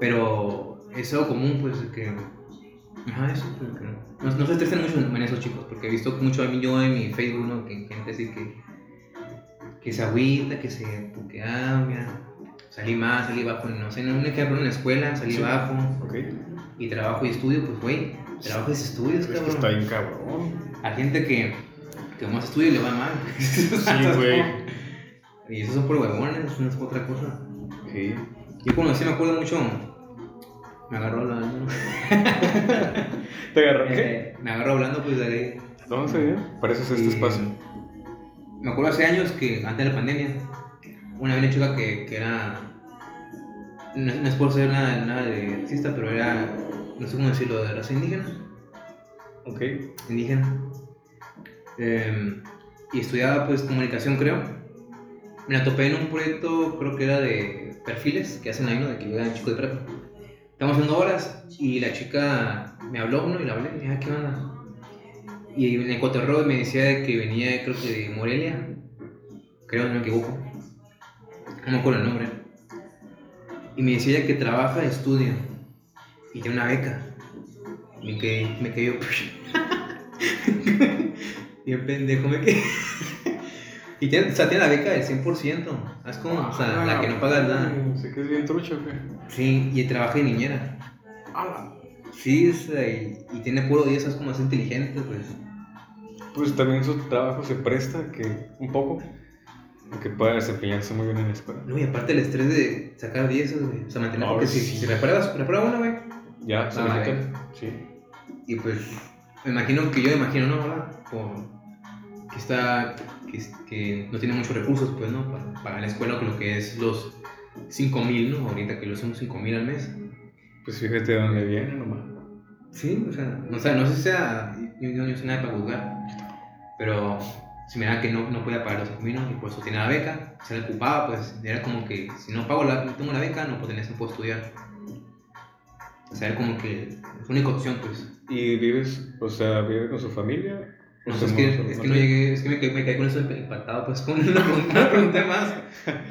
Pero es algo común, pues, que. Ajá, eso. pues, que no, no se estresen mucho en esos chicos, porque he visto mucho a mí yo en mi Facebook, ¿no? Que gente así que. Que se agüita, que se puquea. Salí más, salí bajo, no sé, un ejemplo en la escuela, salí Sí. bajo Ok. y trabajo y estudio, pues güey, trabajo y estudios, Es que cabrón. está bien cabrón. Hay gente que, que más estudia y le va mal. Sí, güey. Y esos son por huevones, eso no es otra cosa. Sí. Yo conocí, me acuerdo mucho, me agarró hablando. ¿Te agarró Eh, me agarró hablando, pues de ¿Dónde se viene? Pareces este Y- espacio. Me acuerdo hace años que, antes de la pandemia, una vez una chica que, que era. No, no es por ser nada, nada de racista, pero era. No sé cómo decirlo, de raza indígena. Ok. indígena. Eh, y estudiaba pues comunicación, creo. Me la topé en un proyecto, creo que era de perfiles que hacen ahí, ¿no? De que llegan chicos de prepa. Estamos haciendo horas y la chica me habló, ¿no? Y la hablé, y dije, "Ah, ¿qué onda? Y en el cotorreo me decía de que venía, creo que de Morelia. Creo, no me equivoco. No me acuerdo el nombre. Y me decía que trabaja, estudia. Y tiene una beca. Me quedé, me quedé yo. Bien pendejo me quedé. y tiene, o sea, tiene la beca del 100%. Es como, o sea, la que no paga nada. Sé que es bien trucha, güey. Sí, y trabaja de niñera. Sí, o sea, y, y tiene puro 10, es como es inteligente, pues. Pues también su trabajo se presta que un poco que pueda desempeñarse muy bien en la escuela. No, y aparte el estrés de sacar 10, güey. O sea, mantener, No, porque sí. si, si repruebas, reprueba una, güey. Ya, se Ah, quita. Sí. Y pues, me imagino que yo me imagino, ¿no? ¿Verdad? Por, que está, que, que no tiene muchos recursos, pues, ¿no? Para pagar la escuela, lo que es los 5 mil, ¿no? Ahorita que lo son 5 mil al mes. Pues fíjate de dónde viene nomás. Sí, o sea, no, o sea, no sé si sea, yo, yo no soy nada para juzgar, pero si me da que no, no podía pagar los 5 mil, ¿no? y por eso tiene la beca, se la ocupaba, pues era como que si no pago la, tengo la beca, no puedo tener, no puedo estudiar. O sea, era como que es única opción, pues. ¿Y vives, o sea, vive con su familia? No, ¿O es, que, es que no llegué, es que me, me quedé con eso empatado, pues con una pregunta, una pregunta más.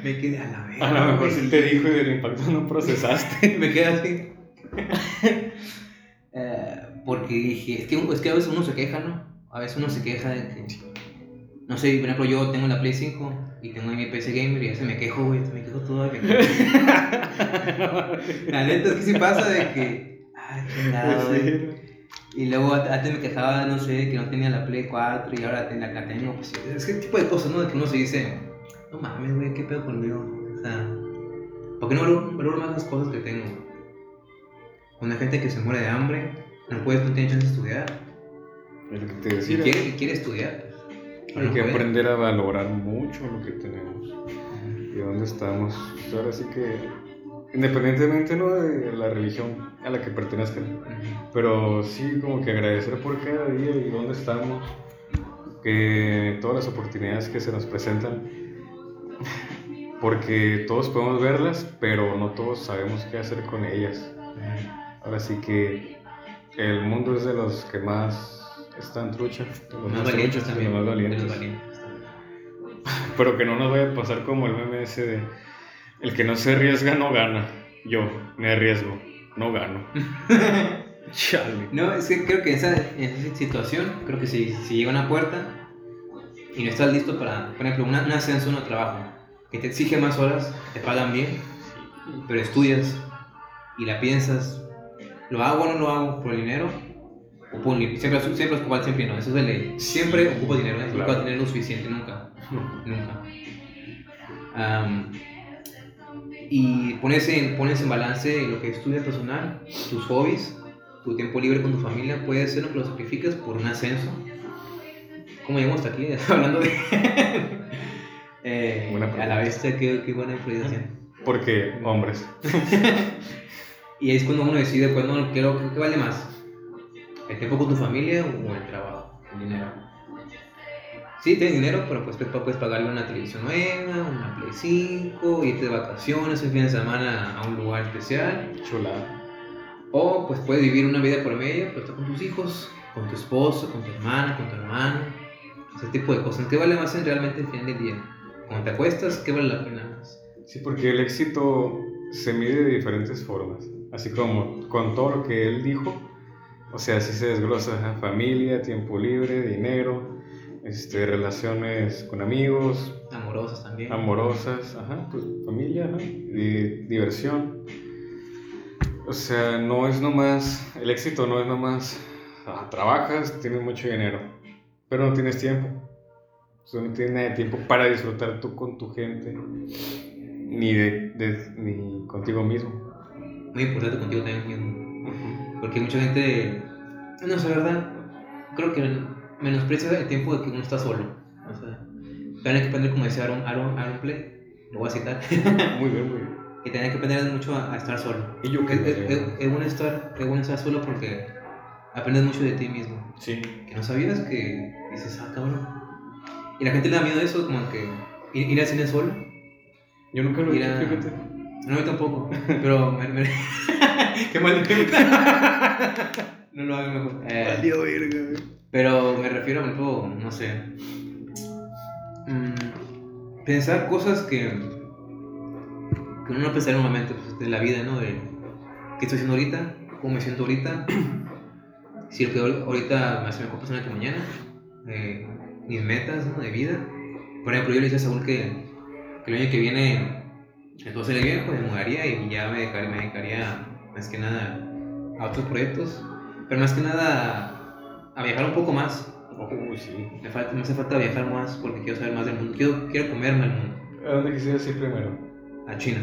Me quedé a la vez. A lo mejor sí te dijo y del impacto no procesaste. me quedé así. Eh, porque dije, es que, es que a veces uno se queja, ¿no? A veces uno se queja de que, no sé, por ejemplo, yo tengo la Play 5 y tengo mi PC Gamer y a veces me quejo, güey, me quejo todo. Me quejo. la neta es que sí pasa de que, ah, chingado, güey. Y luego antes me quejaba, no sé, que no tenía la Play 4 y ahora la, la tengo. Pues, es que tipo de cosas, ¿no? De que uno se dice, no mames, güey, ¿qué pedo conmigo? O sea, ¿por qué no valoro, valoro más las cosas que tengo? Hay gente que se muere de hambre, no puede, no tiene chance de estudiar. Es lo que te decía. quiere, quiere estudiar, Hay no que puede. aprender a valorar mucho lo que tenemos y dónde estamos. Pues ahora sí que, independientemente ¿no? de la religión a la que pertenezcan, pero sí como que agradecer por cada día y dónde estamos, que todas las oportunidades que se nos presentan, porque todos podemos verlas, pero no todos sabemos qué hacer con ellas. Ahora sí que el mundo es de los que más están trucha, de los Más valientes truchas, de también. los más de valientes. los valientes. Pero que no nos vaya a pasar como el meme ese de el que no se arriesga no gana. Yo me arriesgo, no gano. Chale. No, es que creo que esa, en esa situación, creo que si, si llega una puerta y no estás listo para, por ejemplo, una- un ascenso en un trabajo que te exige más horas, te pagan bien, pero estudias y la piensas, ¿lo hago o no lo hago por el dinero? O por siempre, siempre siempre no, eso es de ley. Siempre ocupo dinero, nunca Claro. tener lo suficiente, nunca, nunca. Y pones en, pones en balance lo que es tu vida personal, tus hobbies, tu tiempo libre con tu familia, puede ser lo que lo sacrificas por un ascenso. ¿Cómo llegamos hasta aquí? Hablando de... eh, Buena a la bestia, qué, qué buena improvisación. Porque hombres. Y ahí es cuando uno decide, no, quiero, ¿qué, qué vale más? ¿El tiempo con tu familia o el trabajo? El dinero. Sí, tienes dinero, pero pues puedes pagarle una televisión nueva, una Play 5, irte de vacaciones un fin de semana a un lugar especial. Chulada. O pues puedes vivir una vida por medio, pero estar con tus hijos, con tu esposo, con tu hermana, con tu hermano. Ese tipo de cosas. ¿Qué vale más en realmente el final del día? Cuando te acuestas, ¿qué vale la pena más? Sí, porque el éxito se mide de diferentes formas. Así como con todo lo que él dijo, o sea, sí se desglosa familia, tiempo libre, dinero, este, relaciones con amigos, Amorosas también. amorosas, ajá, pues familia, ajá, y diversión. O sea, no es nomás, el éxito no es nomás, ah, trabajas, tienes mucho dinero, pero no tienes tiempo. O sea, no tienes nada de tiempo para disfrutar tú con tu gente, ni, de, de- ni contigo mismo. Muy importante contigo también mismo. Porque mucha gente, no sé, ¿verdad? Creo que menosprecia el tiempo de que uno está solo. O sea, hay que aprender, como decía Aaron, Aaron, Aaron Play, lo voy a citar, Muy bien, muy bien. que tienen que aprender mucho a, a estar solo. Y yo Es, que... es- es- es bueno estar, es bueno estar solo porque aprendes mucho de ti mismo. Sí, Que no sabías que dices, ah, cabrón. Y la gente le da miedo a eso, como que ir, ir al cine solo. yo nunca lo he hecho, fíjate. No, yo tampoco. Pero me. me- Qué mal. no lo hago mejor. Eh, verga. Pero me refiero, por ejemplo, no sé. mm, pensar cosas que. que uno no pensaría normalmente pues, de la vida, ¿no? De qué estoy haciendo ahorita, cómo me siento ahorita. Si lo que ahor- ahorita me hace mejor persona que mañana. eh, mis metas ¿no? de vida. Por ejemplo, yo le dije a Saúl que, que el año que viene, entonces el viejo, me mudaría y ya me dedicaría, me dedicaría más que nada a otros proyectos. Pero más que nada a viajar un poco más. Sí. Me, falta, me hace falta viajar más porque quiero saber más del mundo. Quiero, quiero comerme el mundo. ¿A dónde quisieras ir primero? A China.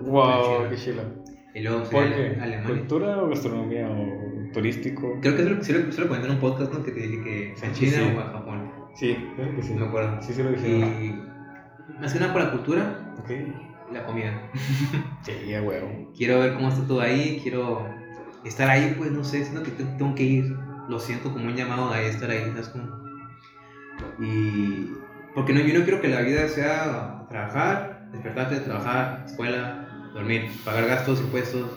Wow, Chila. qué chila. Y luego ¿Por qué? Alemania. ¿Cultura o gastronomía o turístico? Creo que es lo lo comenté en un podcast, ¿no? Que te dije que Sí, China sí. o a Japón. Sí, claro que sí. No me acuerdo. Sí, sí lo dijeron. Y más que nada por la cultura Ok. la comida. Sí, a huevo. Quiero ver cómo está todo ahí, quiero estar ahí, pues no sé, siento que te- tengo que ir. Lo siento como un llamado a estar ahí, ¿sabes cómo? Y. Porque no, yo no quiero que la vida sea trabajar, despertarte, trabajar, escuela, dormir, pagar gastos, impuestos.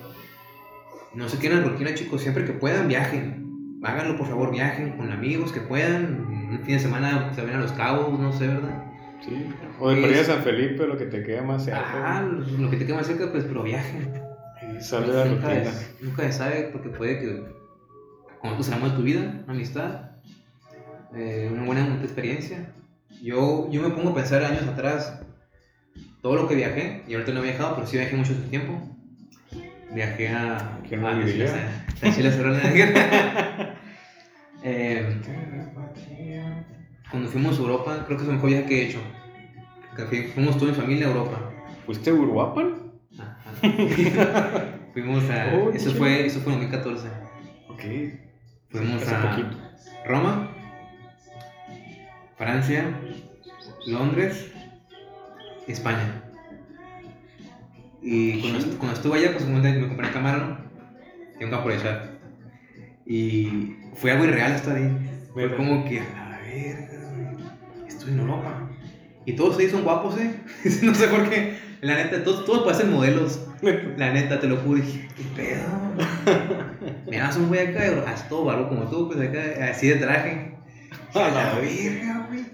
No se queden en la rutina, chicos. Siempre que puedan, viajen. Háganlo, por favor, viajen con amigos que puedan. Un fin de semana se ven a los cabos, no sé, ¿verdad? Sí. O de Es- París a San Felipe, lo que te queda más Ah, cerca. lo que te quede más cerca, pues, pero viajen. Y sale de la rutina. nunca se sabe porque puede que cuando tú se de tu vida, una amistad, eh, una buena experiencia. Yo, yo me pongo a pensar años atrás todo lo que viajé, y ahorita no he viajado, pero sí viajé mucho tiempo. Viajé a, ¿Quién no a la guerra. eh, cuando fuimos a Europa, creo que es el mejor viaje que he hecho. Que fui- fuimos toda mi familia a Europa. ¿Fuiste a Uruapan? Ajá. fuimos a. Oh, eso, fue, eso fue en 2014. Ok. Fuimos Hace a poquito. Roma, Francia, Londres, España. Y cuando, est- cuando estuve allá, pues me compré una cámara, ¿no? Tengo que aprovechar. Y fue algo irreal estar ahí. Fue como que, a güey, estoy en Europa. Y todos ahí son guapos, ¿eh? no sé por qué. La neta, todos, todos parecen modelos. La neta, te lo juro. Dije, ¿qué pedo? Mira, un güey acá, así todo barro como tú, pues acá, así de traje. A la verga, güey.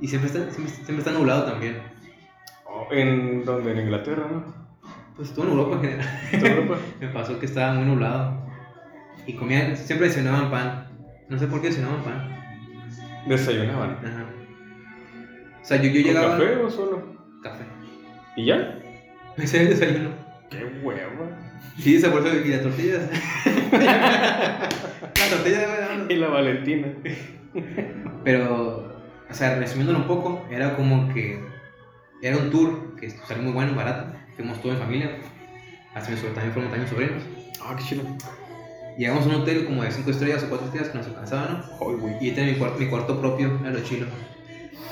Y siempre está, siempre, siempre está nublado también. Oh, ¿En dónde? En Inglaterra, ¿no? Pues todo en Europa en general. ¿En Europa? Me pasó que estaba muy nublado. Y comían, siempre desayunaban pan. No sé por qué desayunaban pan. Desayunaban. Ajá. O sea, yo, yo ¿Con llegaba. café o solo? Café. ¿Y ya? Ese era el desayuno. ¡Qué hueva! Sí, esa por eso. Y las tortillas. las tortillas, güey. Y la Valentina. Pero, o sea, resumiéndolo un poco, era como que era un tour que salió muy bueno, barato. Fuimos todos en familia. Sobrinos- también fueron también sobrinos. Ah, qué chido. Llegamos a un hotel como de 5 estrellas o 4 estrellas que nos alcanzaba, ¿no? Y tenía mi, cuarto, mi cuarto propio, era lo chilo.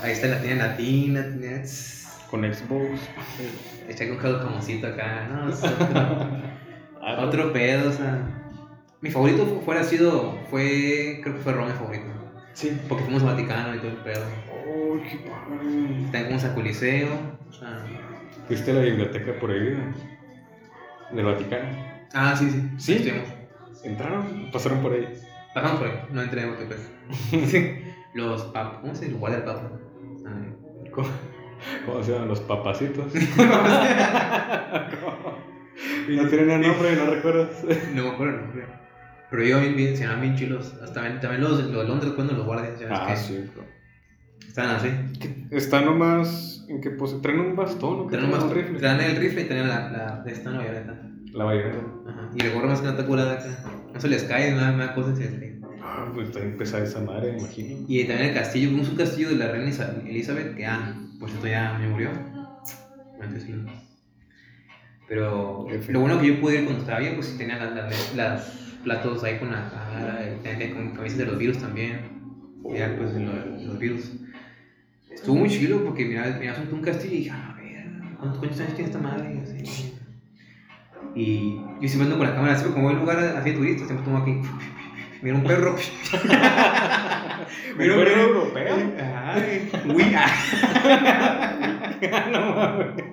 Ahí está la tienda latina, tenía. Con Xbox. Eché con cada jamoncito acá, ¿no? Es otro, otro pedo, o sea. Mi favorito fu- fuera sido, fue, creo que fue Roma mi favorito. Sí. Porque fuimos al Vaticano y todo el pedo. Oh, qué padre. También fuimos al Coliseo, o sea. ¿Fuiste a la biblioteca prohibida? Del Vaticano. Ah, sí, sí. ¿Sí? Estuvimos. ¿Entraron? ¿Pasaron por ahí? Pasamos por ahí, no entré en sí. Los papas, ¿cómo se dice? Igual el papa. Ay. ¿Cómo, cómo se llaman? Los papacitos. no tienen el nombre, no recuerdas. No me acuerdo el nombre. Pero yo bien, bien, se llaman bien chilos. Hasta también, también los, los de Londres cuando los guardias, ya ves Ah, que sí, bro. estaban así. Está nomás. ¿En qué pose? ¿Traen un bastón o qué? Tenían ¿Traen un rifle? Traen el rifle y tenían la, la de esta no violeta. La bayoneta. Ajá. Y el gorro más que no está curada acá. No se les cae, nada, nada cosa se les cae. Ah, pues está pesada esa madre, me imagino. Y también el castillo, vimos un castillo de la reina Elizabeth, que ah, pues esto ya me murió. Pero lo bueno que yo pude ir cuando estaba bien, pues sí tenía las, las, las platos ahí con la cara, con camisas de los virus también. Y ya pues lo- los virus. Estuvo muy chido porque mira, mira un, un castillo y dije, a ver, ¿cuántos años tiene esta madre? Y así. Y yo siempre ando con la cámara, siempre como voy a un lugar así de turista, siempre tomo aquí. Mira un perro. ¿Un perro europeo? Ah. no mames.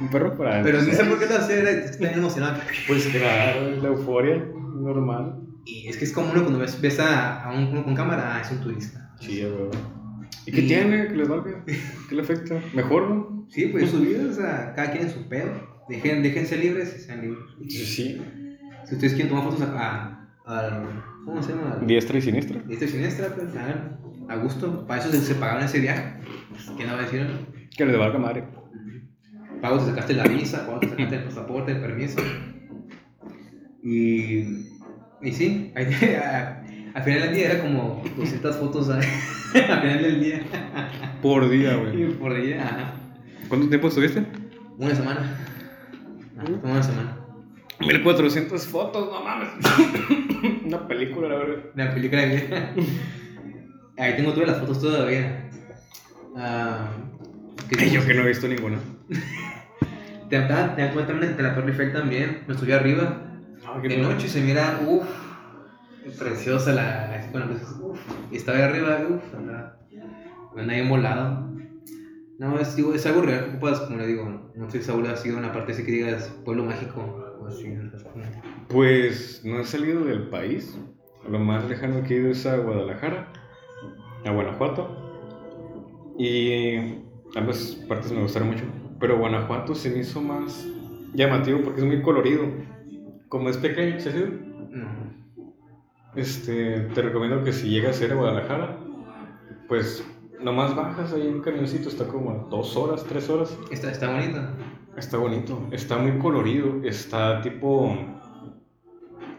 Un perro para. Pero no sé por qué lo era estoy tan emocionado. Pues claro, es la euforia normal. Y es que es como uno cuando ves, ves a, a un, uno con cámara, ah, es un turista. Sí, es verdad. ¿Y qué tiene? ¿Qué les valga? ¿Qué le afecta? ¿Mejor, no? Sí, pues su vida, o sea, cada quien en su pedo. Dejen, déjense libres y sean libres. Sí, sí. Si ustedes quieren tomar fotos a, a, al- ¿cómo se llama? Al- Diestra y siniestra. Diestra y siniestra, pues, hagan, a gusto. Para eso se, se pagaron ese viaje. Pues, ¿Quién no a decir? Que les valga madre. Pago, te sacaste la visa, pago, te sacaste el pasaporte, el permiso. Y, y sí, a- al final del día era como 200 fotos a- al final del día. Por día, güey. por día, ajá. ¿Cuánto tiempo estuviste? Una semana. Ajá, una semana. 1400 fotos, no mames. Una película, la verdad. La película de Ahí tengo todas las fotos todavía. Ah, ¿qué Yo que no he visto ninguna. Te, ah, te das también de la Torre Eiffel también. Me subí arriba. De noche se mira, uff, preciosa la. Luces, uff. Y estaba ahí arriba, uff, andaba. Anda ahí molado. No, es, digo, es algo real que ocupas, como le digo. No estoy seguro, ha sido una parte así que digas pueblo mágico. ¿No? Pues no he salido del país. Lo más lejano que he ido es a Guadalajara, a Guanajuato. Y ambas partes me gustaron mucho. Pero Guanajuato se me hizo más llamativo porque es muy colorido. Como es pequeño, ¿se? No. Este, te recomiendo que si llegas a ir a Guadalajara, pues nomás bajas ahí en un camioncito, está como a dos horas, tres horas. Está, está bonita. Está bonito, está muy colorido, está tipo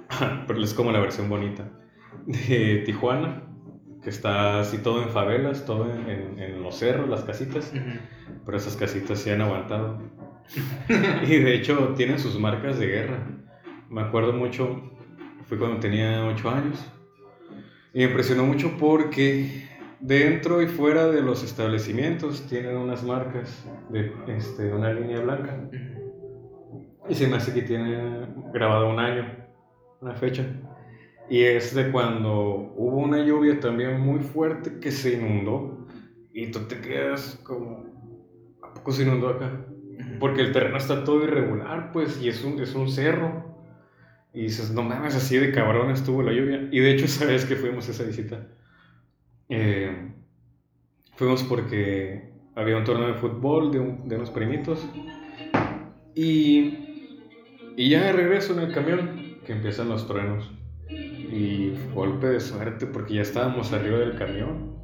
pero es como la versión bonita, de Tijuana, que está así todo en favelas, todo en, en los cerros, las casitas, pero esas casitas se han aguantado. y de hecho tienen sus marcas de guerra. Me acuerdo mucho, fue cuando tenía 8 años, y me impresionó mucho porque dentro y fuera de los establecimientos tienen unas marcas de este, una línea blanca. Y se me hace que tiene grabado un año, una fecha. Y es de cuando hubo una lluvia también muy fuerte que se inundó. Y tú te quedas como, ¿a poco se inundó acá? Porque el terreno está todo irregular, pues, y es un, es un cerro. Y dices, no mames, así de cabrón estuvo la lluvia. Y de hecho, sabes que fuimos a esa visita. Eh, fuimos porque había un torneo de fútbol de, de unos primitos. Y y ya de regreso en el camión, que empiezan los truenos. Y golpe de suerte, porque ya estábamos arriba del camión.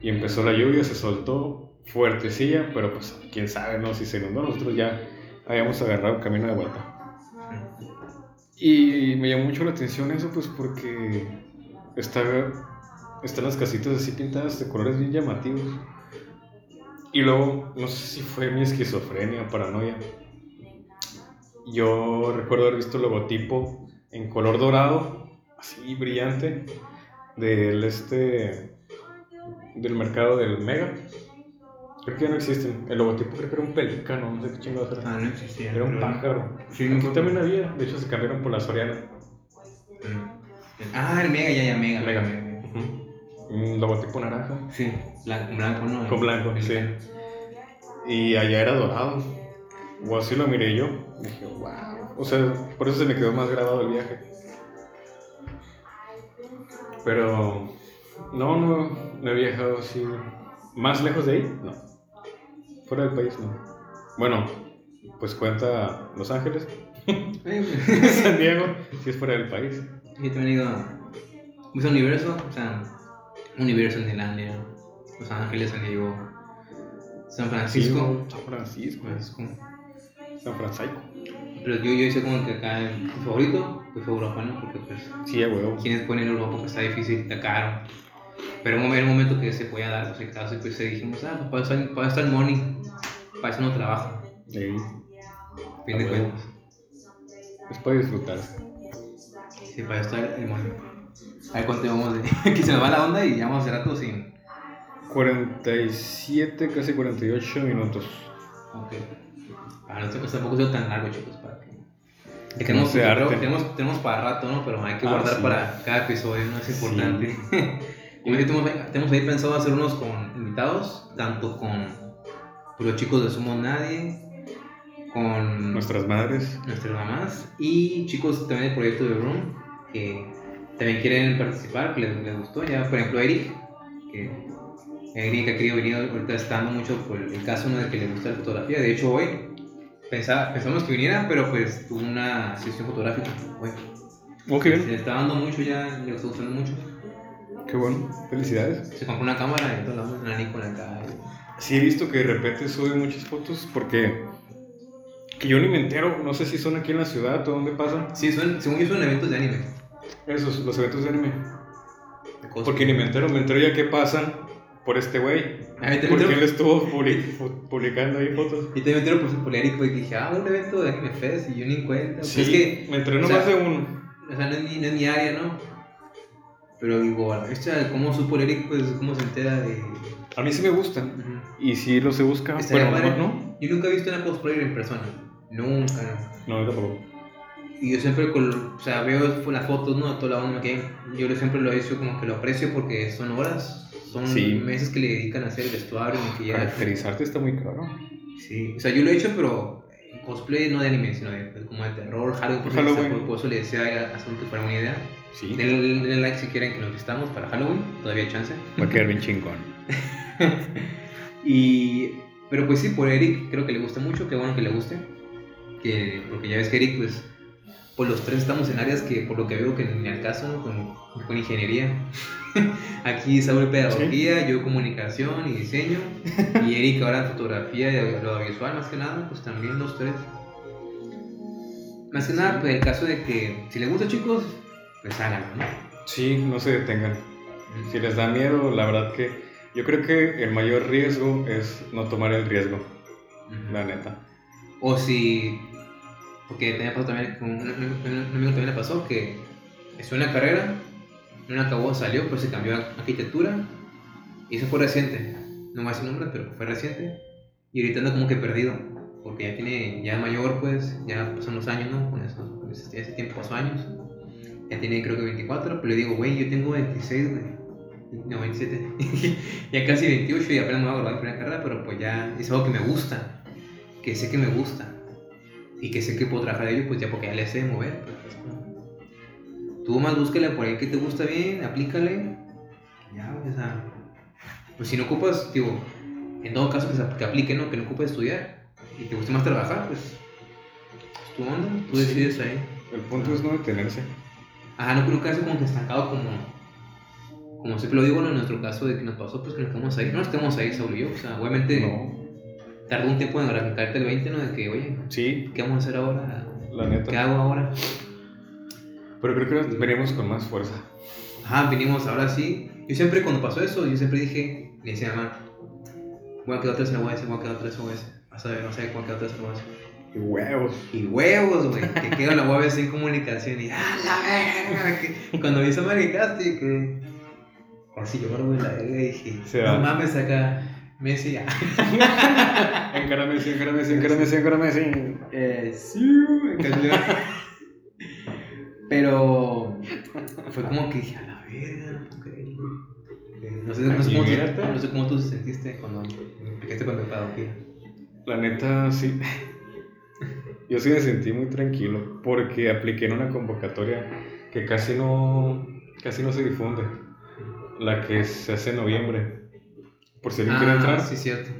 Y empezó la lluvia, se soltó fuertecilla, pero pues quién sabe, ¿no? Si se inundó, nosotros ya habíamos agarrado el camino de vuelta. Y me llamó mucho la atención eso, pues porque está, están las casitas así pintadas de colores bien llamativos. Y luego, no sé si fue mi esquizofrenia o paranoia, yo recuerdo haber visto el logotipo en color dorado, así brillante, del este del mercado del Mega. Creo que ya no existen. El logotipo creo que era un pelícano, no sé qué chingados era. Ah, no existía. Era un pájaro. Sí, Aquí no- también había, de hecho se cambiaron por la Soriana. Ah, el Mega, ya, ya, Mega. Mega. Mega. Un logotipo naranja. Sí, blanco, blanco, ¿no? Con blanco, El- sí. Y allá era dorado. O así lo miré yo. Dije, wow. O sea, por eso se me quedó más grabado el viaje. Pero no, no, no he viajado así. ¿Más lejos de ahí? No. Fuera del país, no. Bueno, pues cuenta Los Ángeles, San Diego, si es fuera del país. Yo también he ido a pues, a Universo, o sea, Universo en Disneylandia, Los Ángeles, San Diego, San Francisco. San Francisco. Francisco. San Francisco. Pero yo, yo hice como que acá mi favorito, pues fue Europa, ¿no? Porque pues, Sí, huevo. quienes ponen Europa pues está difícil, está caro. Pero en un momento que se podía dar, pues el caso, y pues dijimos, ah, pues para eso, para eso el money, para eso no trabajo, a fin de cuentas. es para disfrutar. Sí, para está el money. A ver cuánto vamos de... que se nos va la onda y ya vamos a hacer rato sin... 47, casi 48 minutos. Ok. Ah, no, esto tampoco ha sido tan largo, chicos, para que... Que tenemos, creo tenemos, tenemos para rato, ¿no? Pero hay que Ah, guardar sí. para cada episodio, ¿no? Es Sí. importante. Como que tenemos, ahí pensado hacer unos con invitados, tanto con pues, los chicos de Somos Nadie, con Nuestras madres. nuestras mamás y chicos también del proyecto de Room que también quieren participar, que les, les gustó. Ya, por ejemplo, Eric, que Eric ha querido venir ahorita está dando mucho por el caso ¿no? de que le gusta la fotografía. De hecho, hoy pensaba, pensamos que viniera, pero pues tuvo una sesión fotográfica. Hoy. Ok, Se le está dando mucho ya, le está gustando mucho. qué bueno. Felicidades. Se compró una cámara y la una Nikon acá. Sí, he visto que de repente sube muchas fotos porque que yo ni me entero. No sé si son aquí en la ciudad o dónde pasan. Sí, son, según yo son eventos de anime. Esos, los eventos de anime. Porque ni me entero, me entero ya que pasan por este güey. A mí también Porque él estuvo publi- pu- publicando ahí fotos. Y también me entero por, por Eric, pues dije, ah, un evento de Anime Fest y yo ni en cuenta. Pues Sí, es que, me enteré o nomás sea, de uno. o sea, no es mi, no es mi área, ¿no? Pero digo, a la ¿cómo supo Eric? Pues, ¿cómo se entera de...? A mí sí me gustan. Ujú. Y sí los he buscado, pero nomás no. Yo nunca he visto una cosplayer en persona. Nunca, no. No, yo tampoco. Y yo siempre, con, o sea, veo las fotos, ¿no? Toda la onda que yo siempre lo he hecho como que lo aprecio porque son horas, son Sí. meses que le dedican a hacer el vestuario, maquillaje. Caracterizarte está muy caro. Sí, o sea, yo lo he hecho, pero cosplay no de anime, sino de, pues, como de terror, Halloween. por Halloween. Por eso le decía a Asunto para una idea. Sí. Denle, denle like si quieren que nos vistamos para Halloween, todavía hay chance. Va a quedar bien chingón. y, pero pues sí, por Eric creo que le gusta mucho, qué bueno que le guste. Que, porque ya ves que Eric, pues, pues los tres estamos en áreas que por lo que veo que ni al caso, con, con ingeniería. Aquí Saúl pedagogía, yo comunicación y diseño. Y Eric ahora fotografía y audiovisual más que nada, pues también los tres. Más que nada, pues el caso de que si les gusta, chicos, pues háganlo, ¿no? Sí, no se detengan. Si les da miedo, la verdad que yo creo que el mayor riesgo es no tomar el riesgo, la neta. O si. Porque también pasó también, con un, amigo también le pasó que en la carrera, no acabó, salió, pues se cambió a arquitectura y eso fue reciente. No más el nombre, pero fue reciente. Y ahorita anda como que perdido, porque ya tiene, ya mayor, pues, ya pasan los años, ¿no? Con eso, con ese tiempo pasó años. Ya tiene creo que 24, pero le digo, güey, yo tengo 26, güey. No, 27. ya casi 28 y apenas me voy a graduar en primera carrera, pero pues ya es algo que me gusta que sé que me gusta y que sé que puedo trabajar de ello, pues ya porque ya le sé mover. pues, es como- Tú más búscale por ahí que te gusta bien, aplícale. Ya, o sea, pues si no ocupas, digo, en todo caso que, se- que aplique, ¿no? Que no ocupas estudiar y te guste más trabajar, pues, pues tu onda, tú Sí. decides ahí. El punto es no detenerse. Ajá, no creo que como que estancado como, como siempre lo digo, ¿no? en nuestro caso de que nos pasó, pues que nos quedamos ahí. No nos quedamos ahí, Saúl y yo, o sea, obviamente No. Tardó un tiempo en arrancarte el 20, ¿no? De que, oye, Sí, ¿qué vamos a hacer ahora? la ¿Qué neta. hago ahora? Pero creo que venimos con más fuerza. Ajá, vinimos ahora sí. Yo siempre cuando pasó eso, yo siempre dije, le decía a mamá, voy a quedar tres en la UAS, voy a quedar tres en la UAS. Vas a ver, no sé, voy a quedar tres en la UAS. Y huevos. Y huevos, güey, que quedo en la UAS en comunicación y ¡ah, la verga! Que, cuando vi esa madre que casi lloro, güey, la verga, y dije, no mames, acá Messi, Encárame, sí, encárame, sí, encárame, sí, encárame, sí. eh, sí. Pero fue como que dije, a la verga, güey. Eh, No sé, no, sé cómo tú, no sé cómo tú te sentiste cuando empezaste con pedagogía. La neta, sí. Yo sí me sentí muy tranquilo porque apliqué en una convocatoria que casi no, casi no se difunde. La que se hace en noviembre. Por si alguien quiere entrar. Ah, sí, cierto.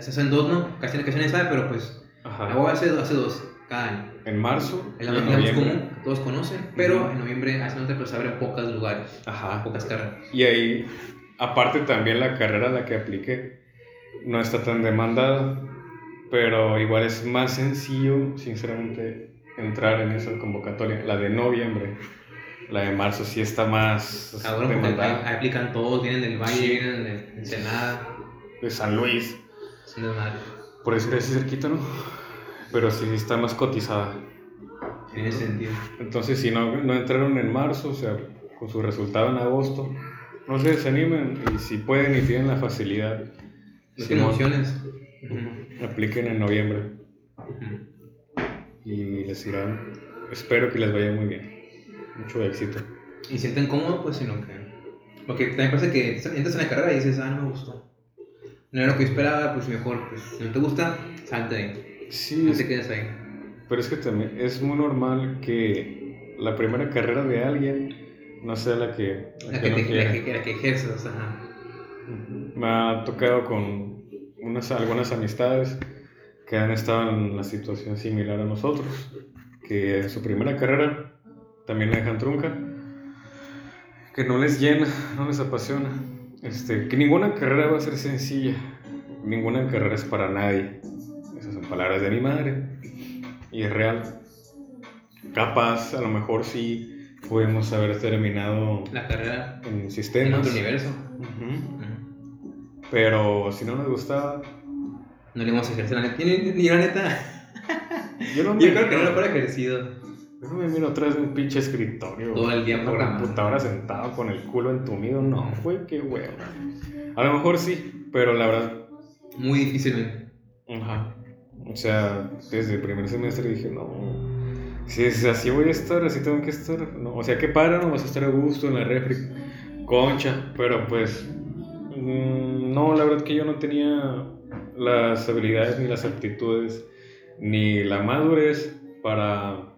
Se hacen dos, ¿no? Casi nadie sabe, pero pues Ajá. la hace, hace dos cada año. En marzo y Es la en más digamos, noviembre. común, que todos conocen, pero Ujú. en noviembre hacen otra, pero se abren pocos lugares, Ajá. pocas carreras. Y ahí, aparte también la carrera a la que apliqué no está tan demandada, pero igual es más sencillo, sinceramente, entrar en esa convocatoria. La de noviembre, la de marzo sí está más Cabrón, porque ahí, aplican todos, vienen del Valle, Sí. vienen de Ensenada, De San Luis, desmadre. por eso es cerquita, ¿no? Pero sí está más cotizada. En ese sentido. Entonces, si no, no entraron en marzo, o sea, con su resultado en agosto, no se desanimen y si pueden y tienen la facilidad, No Simón, emociones. apliquen en noviembre. Y les irán. Espero que les vaya muy bien. Mucho éxito. Y sienten cómodo, pues, sino que. Porque también pasa que entras en la carrera y dices, ah, no me gustó. No era lo que yo esperaba, pues mejor, pues, si no te gusta, salte de ahí. Sí, No te quedes ahí. pero es que también es muy normal que la primera carrera de alguien no sea la que, la La que que, no te, la que, la que ejerzas, ajá. Ujú. Me ha tocado con unas, algunas amistades que han estado en una situación similar a nosotros, que en su primera carrera también la dejan trunca, que no les llena, no les apasiona. Este, que ninguna carrera va a ser sencilla, ninguna carrera es para nadie. Esas son palabras de mi madre y es real. Capaz, a lo mejor sí pudimos haber terminado La carrera en en sistemas. otro universo. Pero si no nos gustaba, No le vamos a ejercer la neta. Ni, la neta. yo no me, Yo creo que no lo fuera ejercido. Yo no me miro atrás de un pinche escritorio. Todo el día programando. computadora sentado con el culo entumido. No, fue que huevo. A lo mejor sí, pero la verdad, Muy difícilmente. ajá. O sea, desde el primer semestre dije, no. Si es así voy a estar, así tengo que estar. No, o sea, que para, no vas a estar a gusto en la refri. Concha, pero pues. mm, No, la verdad que yo no tenía las habilidades ni las aptitudes ni la madurez para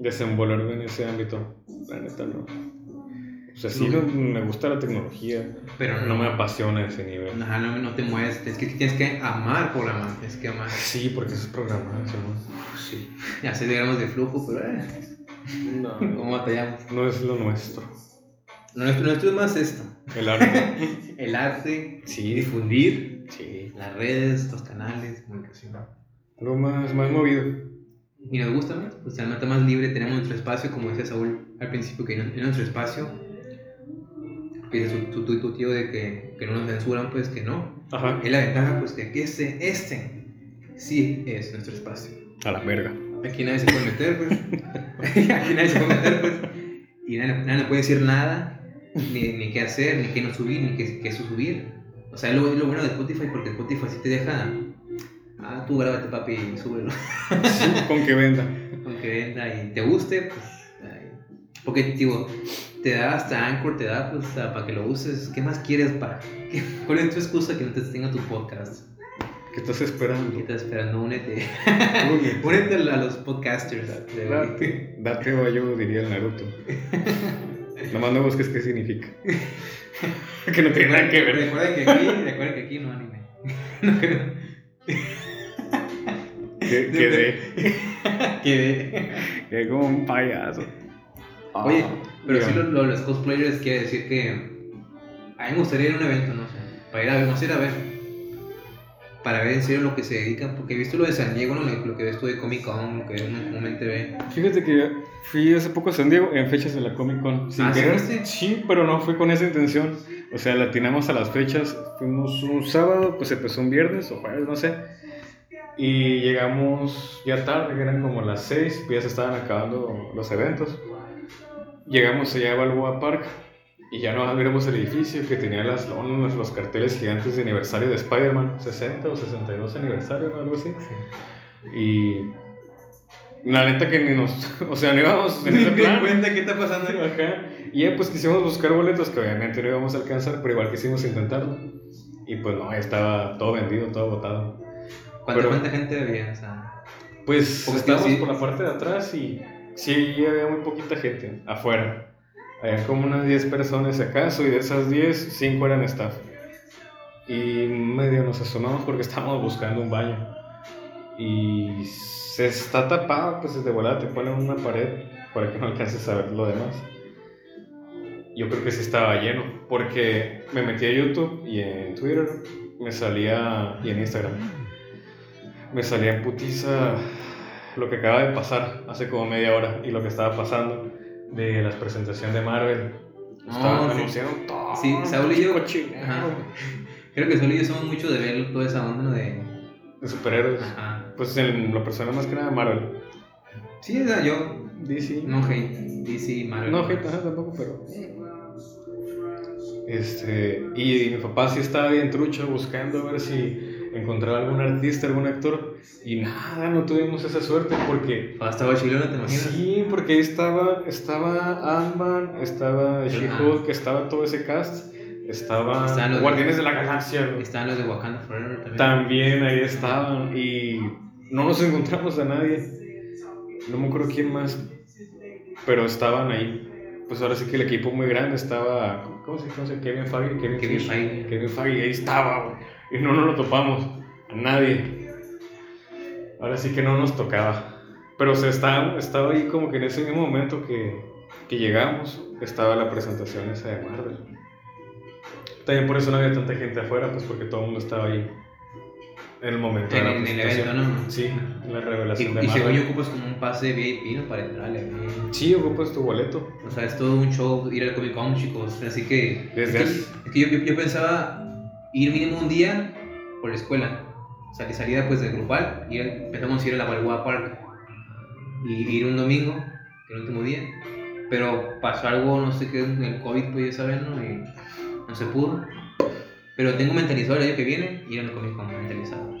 desenvolverme en ese ámbito. La neta no. O sea, sí no- me gusta la tecnología, Pero no me apasiona ese nivel. Ajá, no, no te mueves. Es que tienes que amar programar. Tienes que amar. Sí, porque eso es programación. Sí. Ya sé digamos de flujo, pero eh, No, ¿cómo batallamos? no es lo nuestro. Nuestro, nuestro es más esto. El arte. El arte, Sí, difundir, sí. las redes, los canales, comunicación. Algo más, más movido. Y nos gusta más, pues se nota más libre, tenemos nuestro espacio, como decía Saúl al principio, que en nuestro espacio, que es tu, tío de que, que, no nos censuran, pues que no. Ajá. Es la ventaja, pues que este, este sí es nuestro espacio. A la verga. Aquí nadie se puede meter, pues. Aquí nadie se puede meter, pues. Y nadie, nadie puede decir nada, ni, ni qué hacer, ni qué no subir, ni qué, qué subir. O sea, es lo, es lo bueno de Spotify, porque Spotify sí te deja. Ah, tú grábate, papi, y súbelo. Sí, con que venda. Con que venda y te guste, pues. ay. Porque, digo, te da hasta Anchor, te da pues para que lo uses. ¿Qué más quieres para.? ¿Qué- ¿Cuál es tu excusa que no te tenga tu podcast? ¿Qué estás esperando? ¿Qué estás esperando? Únete. Únete. Únete a los podcasters. Date, date o yo diría el Naruto. Nomás no busques qué significa. que no tiene nada que ver. Recuerden que aquí, recuerden que aquí no anime. No creo. Que- Quedé, Que quedé como un payaso. Oye, Ah, pero sí dígame. lo, lo- los cosplayers quiere decir que a mí me gustaría ir a un evento, no sé, para ir a ver, no sé, ir a ver, para ver en serio lo que se dedican, porque he visto lo de San Diego, ¿no? lo que ves tú de Comic Con, lo que uno comúnmente ve. Fíjate que fui hace poco a San Diego en fechas de la Comic Con. Sin Ah, ¿sí querer. Sí, pero no fue con esa intención. O sea, la atinamos a las fechas. Fuimos un sábado, pues empezó un viernes o jueves, no sé. Y llegamos ya tarde, eran como las 6, pues ya se estaban acabando los eventos. Llegamos allá a Balboa Park y ya no miramos el edificio que tenía las lonas, los carteles gigantes de aniversario de Spider-Man, 60 o 62 aniversario, ¿no? algo así. Y la neta que ni nos, o sea, no íbamos en ese plan. cuenta qué está pasando. Ajá. Y ya pues quisimos buscar boletos que obviamente no íbamos a alcanzar, pero igual quisimos intentarlo. Y pues no, estaba todo vendido, todo agotado. ¿Cuánta, Pero- cuánta gente había? O sea, Pues Porque estábamos sí. por la parte de atrás y sí había muy poquita gente afuera. Había como unas 10 personas acaso y de esas 10, 5 eran staff. Y medio nos asomamos porque estábamos buscando un baño. Y se está tapado, pues de volada te ponen una pared para que no alcances a ver lo demás. Yo creo que sí estaba lleno porque me metí a YouTube y en Twitter me salía y en Instagram me salía en putiza lo que acaba de pasar hace como media hora y lo que estaba pasando de la presentación de Marvel. Estaban No, sí. anunciando todo. Sí, Saúl y yo- Ajá. creo que solo yo somos mucho de ver toda esa onda de... De superhéroes. Ajá. Pues en lo personal más que nada Marvel. Sí, o sea, yo DC. no hate, DC, Marvel. No, hate, ajá, tampoco, pero. Este. Y mi papá sí estaba bien trucho buscando a ver si encontraba algún artista, algún actor. Y nada, no tuvimos esa suerte porque. Hasta estaba chileno, ¿te imaginas? Sí, porque ahí estaba, estaba Ant-Man, estaba She-Hulk, estaba todo ese cast, estaba los- Guardianes de la Galaxia. Estaban los de Wakanda Forever también. También ahí estaban y no nos encontramos a nadie. No me acuerdo quién más, pero estaban ahí. Pues ahora sí que el equipo muy grande estaba, ¿cómo se llama? Kevin Feige, Kevin, Kevin. Feige. Kevin Feige, ahí estaba, güey. y no nos lo topamos, a nadie. Ahora sí que no nos tocaba. Pero se estaba, estaba ahí como que en ese mismo momento que, que llegamos, estaba la presentación esa de Marvel. También por eso no había tanta gente afuera, pues porque todo el mundo estaba ahí en el momento En, de la en el evento, ¿no? Sí, en la Y, revelación de y según Marvel. yo ocupas como un pase VIP, ¿no? Para entrar al evento. Sí, ocupas tu boleto. O sea, es todo un show ir al Comic Con, chicos. Así que. Desde es que, es que yo, yo, yo pensaba ir mínimo un día por la escuela. O sea, que salida pues de grupal y empezamos a ir a la Balboa Park. Y ir un domingo, que el último día. Pero pasó algo, no sé qué, el COVID, pues ya saben, ¿no? Y no se pudo. Pero tengo mentalizado el año que viene ir al Comic Con mentalizado.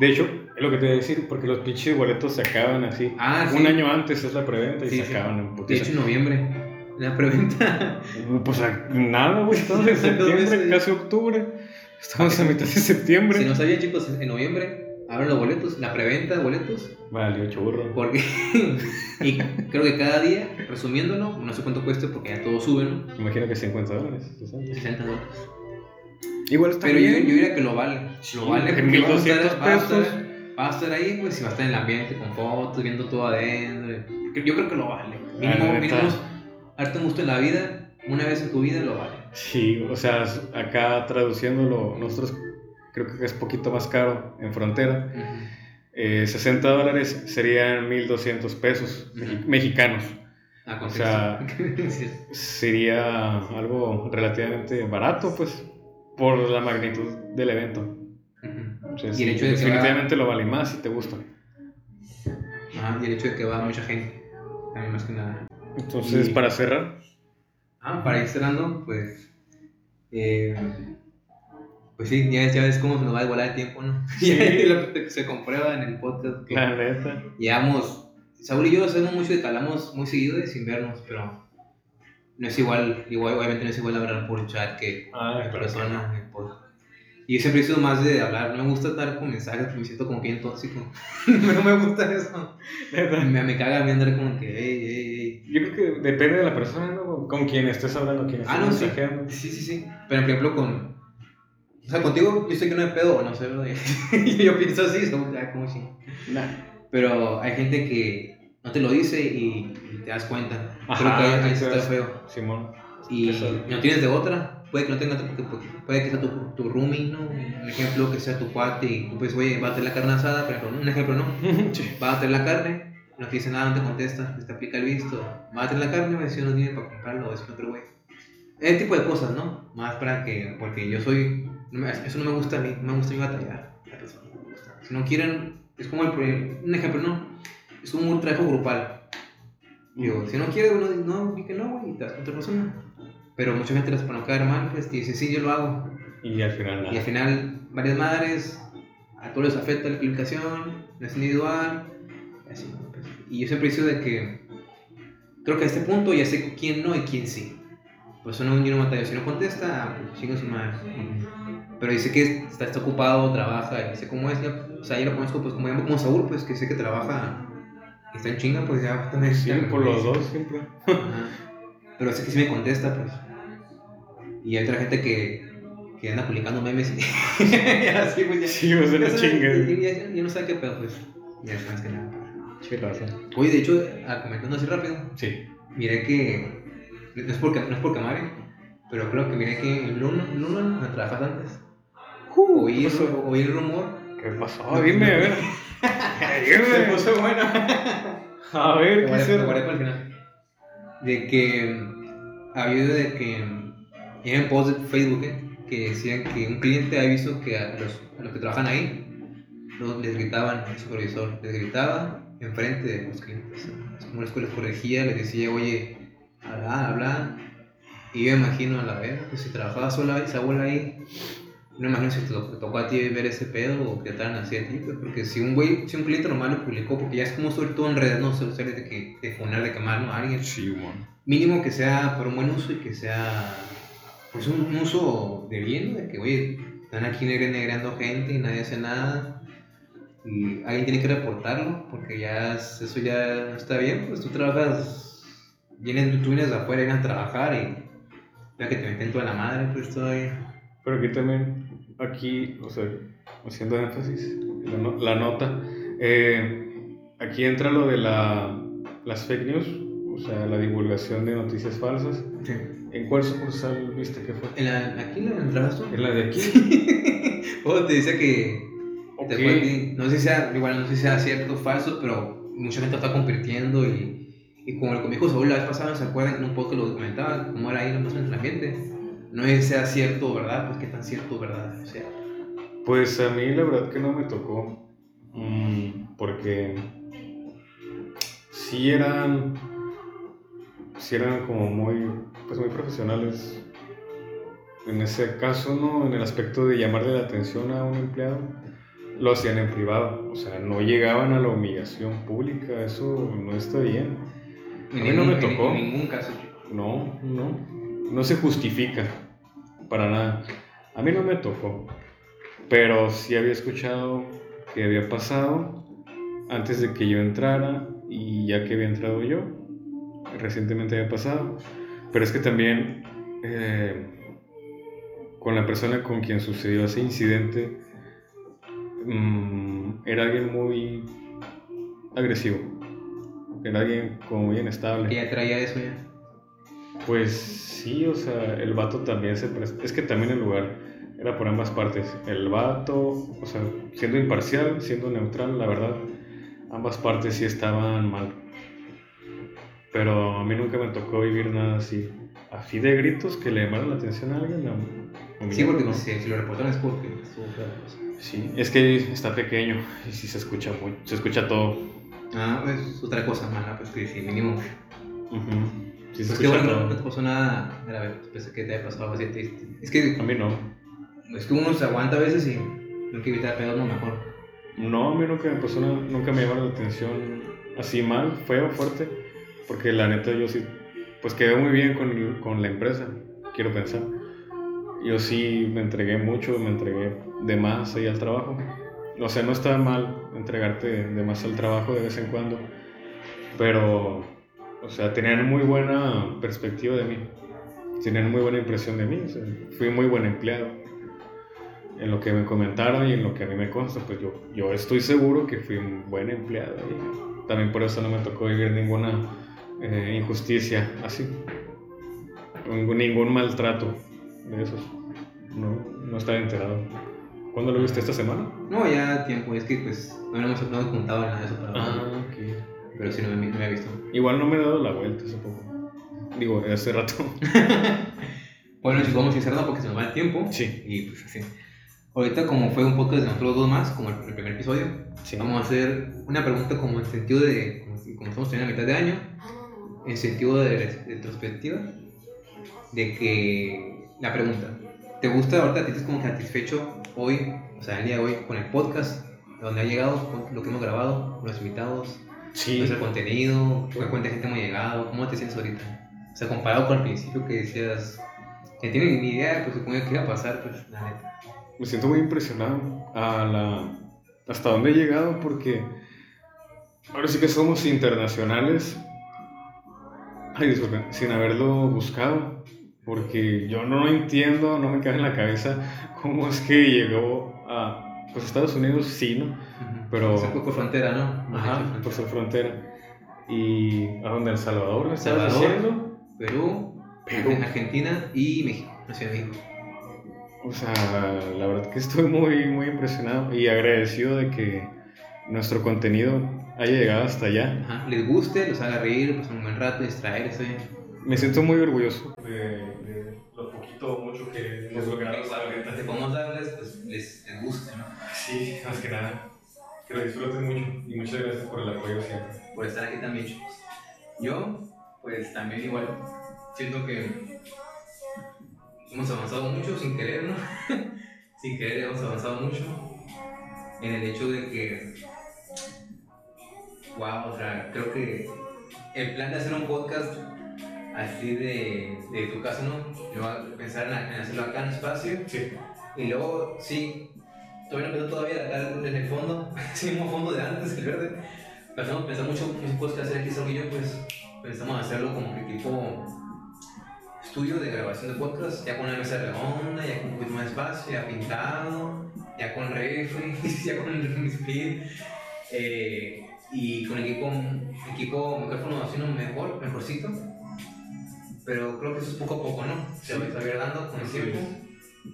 De hecho, es lo que te voy a decir, porque los pinches boletos se acaban así. Ah, sí. Un año antes es la preventa y Sí, se sí. acaban en De putiza. hecho, en noviembre. La preventa. Pues nada, güey, estamos en Dos septiembre, casi octubre. Estamos a mitad de septiembre. Si no sabían, chicos, en noviembre abren los boletos, la preventa de boletos. Vale, churro. Porque. y creo que cada día, resumiéndolo, no sé cuánto cuesta porque ya todo sube, ¿no? Imagino que 50 dólares. 60. 60 dólares. Igual está Pero yo, bien. yo diría que lo vale. Sí, lo vale en porque vamos a 1200 estar- va a estar- pesos. Va a estar ahí, pues, si va a estar en el ambiente con fotos, viendo todo adentro. Yo creo que lo vale. Mínimo, mínimo, darte un gusto en la vida, una vez en tu vida, lo vale. Sí, o sea, acá traduciéndolo, nosotros creo que es poquito más caro en frontera. eh, 60 dólares serían 1200 pesos mexicanos. Ah, O sea. Sería algo relativamente barato, pues, por la magnitud del evento. Ujú. O sea, Y el hecho de que definitivamente lo vale más si te gusta. Ah, y el hecho de que va mucha gente, también más que nada. Entonces, Y- para cerrar, Ah, para ir cerrando, pues. Eh, pues sí, ya, ya ves cómo se nos va a igualar el tiempo, ¿no? Sí. Y lo que se comprueba en el podcast. que la neta. Llevamos. Saúl y yo sabemos mucho de que hablamos muy seguido de sin vernos, pero. No es igual, igual, obviamente no es igual hablar por chat que Ah, en persona. en podcast. Y yo siempre he sido más de hablar, no me gusta estar con mensajes, porque me siento como bien tóxico. no me gusta eso. Me, me caga a mí andar como que, hey, hey, hey. Yo creo que depende de la persona, ¿no? Con quien estés hablando, quien estés Ah, no, sí. Sí, sí, sí. Pero por ejemplo con... O sea, contigo yo sé que no hay pedo, no sé, ¿verdad? yo pienso así, como, ah, como si... Nah. Pero hay gente que no te lo dice y, y te das cuenta. Creo Ajá, que ahí, está feo. Simón. Y no tienes de otra. Puede que no tenga otra porque, puede que sea tu, tu roomie, ¿no? Un ejemplo que sea tu cuate y pues, oye, va a tener la carne asada, ejemplo, un ejemplo, ¿no? Sí. Va a tener la carne, no te dice nada, no te contesta, te aplica el visto. Va a tener la carne, me si no tiene para comprarlo, es otro güey. Ese tipo de cosas, ¿no? Más para que, porque yo soy, eso no me gusta a mí, no me gusta a mí batallar. La persona no me gusta. Si no quieren, es como el, un ejemplo, ¿no? Es como un trabajo grupal. Digo, si no quieres, uno dice, no, di que no, güey, y te con otra persona. Pero mucha gente les para no quedar mal, pues te dice, sí, yo lo hago. Y al final Y nada. al final, varias madres, a todos les afecta la aplicación, no es individual, y así, ¿no? Y yo siempre he de que, creo que a este punto ya sé quién no y quién sí. Por eso no, yo no mata, si no contesta, ah, pues chinga su madre. Pero dice que está, está ocupado, trabaja, y sé cómo es, ya, o sea, ya lo conozco, pues como, como Saúl, pues que sé que trabaja y está en chinga, pues ya también. Sí, por los dos siempre. Ajá. Pero sé que sí me contesta, pues. Y hay otra gente que, que anda publicando memes y así, pues ya. Sí, pues ya una chinga. y- y Ya, ya no sabe qué pedo, pues. Ya más que nada. Chilazo. Oye, de hecho, comentando así rápido, Sí. miré que. No es porque, no es porque amare, pero creo que miré que Luna, Luna, donde trabajas antes, oí, ¿qué pasó? oí el rumor. ¿Qué pasó? Dime, a ver. Dime. bueno. A ver, ¿qué para el final. De que había de que en post de Facebook eh, que decían que un cliente había visto que a los, a los que trabajan ahí los- les gritaban, el supervisor les gritaba enfrente de los clientes. Es como les, les corregía, les decía, oye, habla, habla. Y yo imagino a la vez, pues si trabajaba sola esa abuela ahí, no me imagino si te, to- te tocó a ti ver ese pedo o que te así a ti, pues, porque si un güey, si un cliente normal lo publicó, porque ya es como sobre todo en redes, no sociales de que de funar, de quemar ¿no? a alguien, Sí, man. mínimo que sea por un buen uso y que sea pues un, un uso de bien, de que oye, están aquí negre- negreando gente y nadie hace nada y alguien tiene que reportarlo porque ya es- eso ya no está bien, pues tú trabajas, vienes, tú vienes de afuera, vienes a trabajar y ya que te meten toda la madre, pues todavía. Pero aquí también, aquí, o sea, haciendo énfasis, la, no- la nota, eh, aquí entra lo de la, las fake news, o sea, la divulgación de noticias falsas. ¿En cuál sucursal viste que fue? ¿En la, ¿Aquí la trabajas tú? ¿En la de aquí? o te dice que Ti. No sé si sea, igual no sé si sea cierto o falso, pero mucha gente lo está convirtiendo y, y como lo que me dijo Saúl la vez pasada, ¿se acuerdan? En un poco lo documentaba, cómo era ahí nomás entre la gente. No es que sea cierto o verdad, pues qué tan cierto o verdad. O sea, Pues a mí la verdad que no me tocó, mm, porque sí eran, sí eran como muy, pues muy profesionales. En ese caso, ¿no? En el aspecto de llamarle la atención a un empleado, lo hacían en privado, o sea, no llegaban a la humillación pública, eso no está bien. en A mí no me tocó. En ningún caso. No, no, no se justifica para nada. A mí no me tocó, pero sí había escuchado que había pasado antes de que yo entrara y ya que había entrado yo, recientemente había pasado. Pero es que también eh, con la persona con quien sucedió ese incidente mm, era alguien muy agresivo, era alguien como muy inestable. Que ya traía eso ya. Pues sí, o sea, el vato también se presta. Es que también el lugar era por ambas partes. El vato, o sea, siendo imparcial, siendo neutral, la verdad, ambas partes sí estaban mal. Pero a mí nunca me tocó vivir nada así. Así de gritos que le llamaron la atención a alguien. Sí, porque no. pues, si, si lo reportaron es porque cosa. Sí, es que está pequeño y sí se escucha muy, se escucha todo. Ah, pues otra cosa mala, pues que sí, mínimo. Ujú. Sí se Pues que bueno, no, todo. no te pasó nada grave, pues, pensé que te haya pasado así triste. Es que, A mí no. es que uno se aguanta a veces y no hay que evitar pedos, no mejor. No, a mí nunca me pasó nada, nunca me llamaron la atención así mal, feo, fuerte, porque la neta yo sí, pues quedé muy bien con, con la empresa, quiero pensar. Yo sí me entregué mucho, me entregué de más ahí al trabajo. O sea, no está mal entregarte de más al trabajo de vez en cuando, pero, o sea, tenían muy buena perspectiva de mí, tenían muy buena impresión de mí, fui muy buen empleado en lo que me comentaron y en lo que a mí me consta, pues yo, yo estoy seguro que fui un buen empleado y también por eso no me tocó vivir ninguna eh, injusticia así, ningún, ningún maltrato de esos. No, no estaba enterado. ¿Cuándo lo viste esta semana? No, ya tiempo, es que pues no hemos, no hemos juntado nada de eso para hablar, ok. pero sí no me, no me he visto. Igual no me he dado la vuelta hace poco. Digo, hace rato. Bueno, chicos, vamos a ir cerrando porque se nos va el tiempo. Sí. Y pues así. Ahorita, como fue un podcast de nosotros dos más, como el, el primer episodio, Sí. vamos a hacer una pregunta como en sentido de, como, si- como estamos teniendo la mitad de año, en sentido de retrospectiva, de que la pregunta, ¿te gusta ahorita, te sientes como que satisfecho hoy, o sea, el día de hoy, con el podcast, donde ha llegado, con lo que hemos grabado, con los invitados, Sí. nuestro contenido, qué cuánta gente hemos llegado, cómo te sientes ahorita? O sea, comparado con el principio que decías, que tienes ni idea, pues supongo que iba a pasar, pues la neta. Me siento muy impresionado a la, hasta dónde he llegado porque ahora sí que somos internacionales. Ay, disculpen, sin haberlo buscado. Porque yo no entiendo, no me cabe en la cabeza cómo es que llegó a pues, Estados Unidos, sí, ¿no? Pero- Se fue por frontera, ¿no? Ajá, por su frontera. Y a donde El Salvador, ¿me estabas Salvador. diciendo? Perú, Perú. Argentina y México, la Ciudad de México. O sea, la verdad que estoy muy, muy impresionado y agradecido de que nuestro contenido haya llegado hasta allá. Ajá. Les guste, los haga reír, pues un buen rato, distraerse. Me siento muy orgulloso de, de lo poquito o mucho que hemos logrado hasta ahorita. que podemos darles, pues les, les guste, ¿no? Sí, más que nada. Que lo disfruten mucho y muchas gracias por el apoyo siempre. Por estar aquí también, chicos. Yo, pues también igual, siento que hemos avanzado mucho sin querer, ¿no? sin querer hemos avanzado mucho en el hecho de que, wow, o sea, creo que el plan de hacer un podcast así de, de tu casa, ¿no? Yo voy a pensar en, en hacerlo acá en espacio Sí. y luego, sí, todavía no pensó todavía acá en el fondo, ese mismo fondo de antes, el verde. Pensamos pensar mucho cosas que hacer aquí solo yo, pues pensamos hacerlo como que tipo estudio de grabación de podcast, ya con una mesa redonda, ya con un poquito más de espacio, ya pintado, ya con refri, ya con speed, eh, y con equipo, equipo micrófono así mejor, mejorcito. Pero creo que eso es poco a poco, ¿no? Se va a ir dando con el tiempo.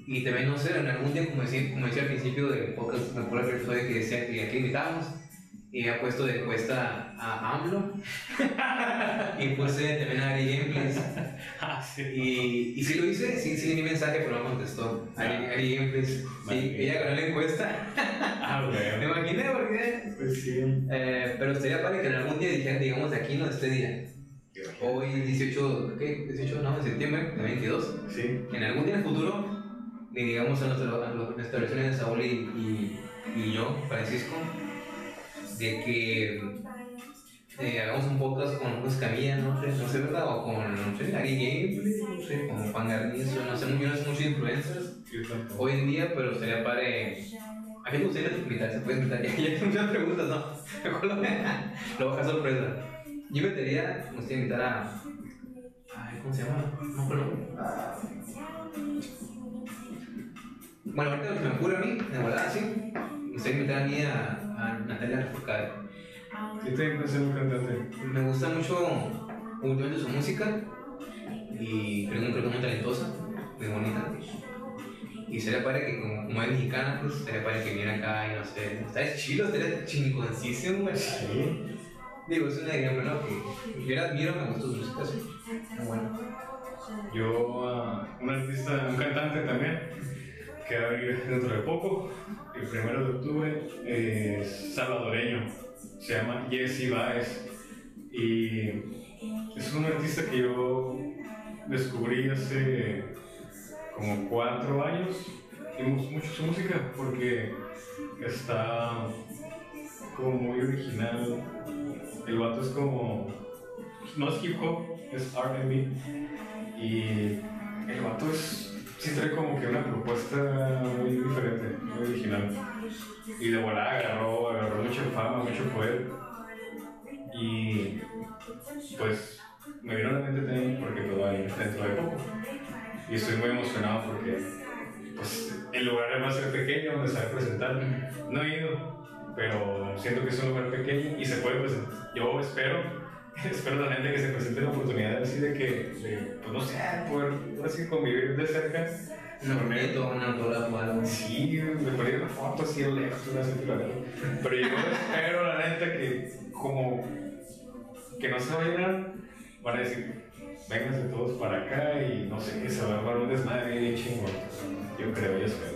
Y también, no sé, en algún día, como decía, como decía al principio del podcast, me acuerdo que que decía que aquí invitábamos y había puesto de encuesta a AMLO y puse también a Ari Gameplays. Ah, sí. Y, y sí lo hice, sí, sí, di mensaje, pero no contestó. Ari, Ari Gameplays, sí, ella ganó la encuesta. Ah, Me bueno. imaginé porque. Pues sí. Eh, pero estaría padre que en algún día dijeran, digamos, de aquí, no de este día. Hoy, 18, ¿qué? 18 no, de septiembre de 22. Sí. En algún día en el futuro, digamos a, nuestro, a versiones de Saúl y, y, y yo, Francisco, de que eh, hagamos un podcast con Luis Camilla, no sé, no sé, ¿verdad? O con, no sé, Ari Gameplay, no sé, con Juan Garnizo, no sé, yo no sé muchos influencers hoy en día, pero sería padre. ¿A qué te gustaría invitar? Se puede invitar. Ya, ya muchas preguntas, ¿no? Lo, lo voy a dejar sorpresa. Yo metería, me gustaría invitar a. Ay, ¿Cómo se llama? No acuerdo. Bueno, ahorita lo que me ocurre a mí, de volada, sí. Me gustaría invitar a mí a, a Natalia Lafourcade. Yo también en un cantante. Me gusta mucho últimamente su música y creo, creo que es muy talentosa, muy bonita. Y sería padre que, como, como es mexicana, pues sería padre que viera acá y no sé. ¿Sabes? Chilo, estaría chingoncísimo, güey. Sí. Digo, es un ejemplo, ¿no? Que yo la admiro, me gustó su música, sí. Muy bueno. Yo, ah, un artista, un cantante también, que va a venir dentro de poco, el primero de octubre, es salvadoreño, se llama Jesse Baez y es un artista que yo descubrí hace como cuatro años y mucho su música porque está como muy original. El vato es como. No es hip hop, es RB. Y el vato es. Sí trae como que una propuesta muy diferente, muy original. Y de volada agarró, agarró mucha fama, mucho poder. Y pues me vino a la mente también porque todo ahí dentro de poco. Y estoy muy emocionado porque pues el lugar va a ser pequeño donde se va a presentar. No he ido, pero siento que es un lugar pequeño y se puede presentar. Yo espero, espero realmente que se presente la oportunidad así de que, de, pues no sé, poder así convivir de cerca. Un bonito, un autógrafo algo. Sí, me ponía una foto así lejos, una. Pero yo espero, la neta, que como que no se va a llenar, van a decir, vénganse todos para acá y no sé, se va a armar un desmadre bien chingón. Yo creo, yo espero.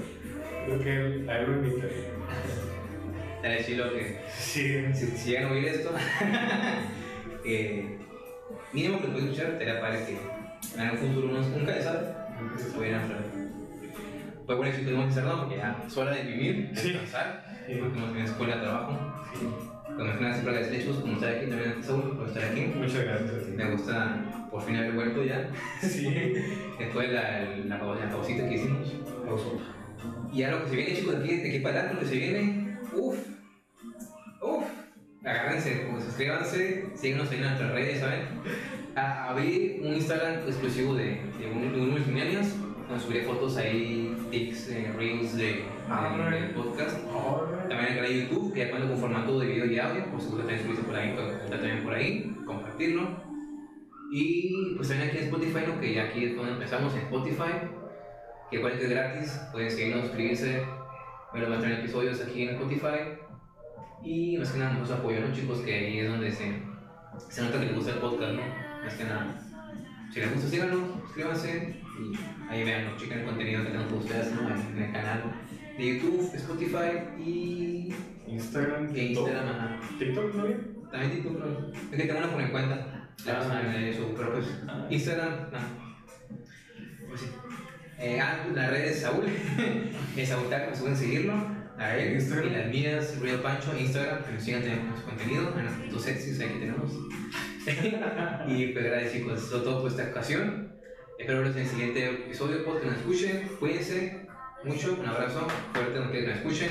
Creo que a él lo invitaría. Estaría chilo que. Sí, Si, si llegan a oír esto, que mínimo que lo pueden escuchar, estaría padre que en algún futuro unos, nunca sabe, nunca se pudieran hablar. Pues bueno, chicos, vamos a cerrar porque ya es hora de vivir, descansar, Sí. porque no tienes escuela, trabajo. sí. Como es siempre agradecer hechos, como estar aquí también, Saúl, por estar aquí. Muchas gracias. Me gusta por fin haber vuelto ya, Sí. después de la, la, la pausita que hicimos. Y ahora lo que se viene, chicos, de aquí, de aquí para adelante, lo que se viene, uff, uff, agárrense, pues, suscríbanse, síguenos ahí en nuestras redes, ¿saben? A- abrí un Instagram exclusivo de, de, un, de unos millennials, donde subiré fotos ahí, tics, eh, reels de, de- del podcast. También el canal de YouTube, que ya cuenta con formato de video y audio, por gusta también subirse por ahí, también por ahí, compartirlo. Y pues también aquí en Spotify, ¿no? que ya aquí es donde empezamos en Spotify, que igual que es gratis, pueden seguirnos, suscribirse, ver los más episodios aquí en Spotify. Y más que nada nos apoyo, ¿no, chicos? Que ahí es donde se, se nota que les gusta el podcast, ¿no? Más que nada. Si les gusta, síganos, suscríbanse y ahí vean, chequen el contenido que tenemos para ustedes, ¿no? En el canal de YouTube, Spotify y Instagram, e TikTok. Instagram, ajá. TikTok, ¿no? También TikTok, no. Es que tengo una por mi cuenta. La Ah. eso, pero pues Ah. Instagram, no. Pues sí. Eh, ah, las redes Saúl. es Saúl Taco, pueden seguirlo. A él. Instagram. Y las mías, Real Pancho, Instagram, que nos sigan con su contenido. En las fotos sexys ahí que tenemos. y pues gracias chicos, eso es todo por esta ocasión. Espero verlos en el siguiente episodio, pues que nos escuchen. Cuídense mucho, un abrazo fuerte, aunque nos escuchen.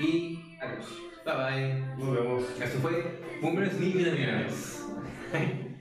Y adiós. Bye bye. Nos vemos. Esto fue Boomers Millennials.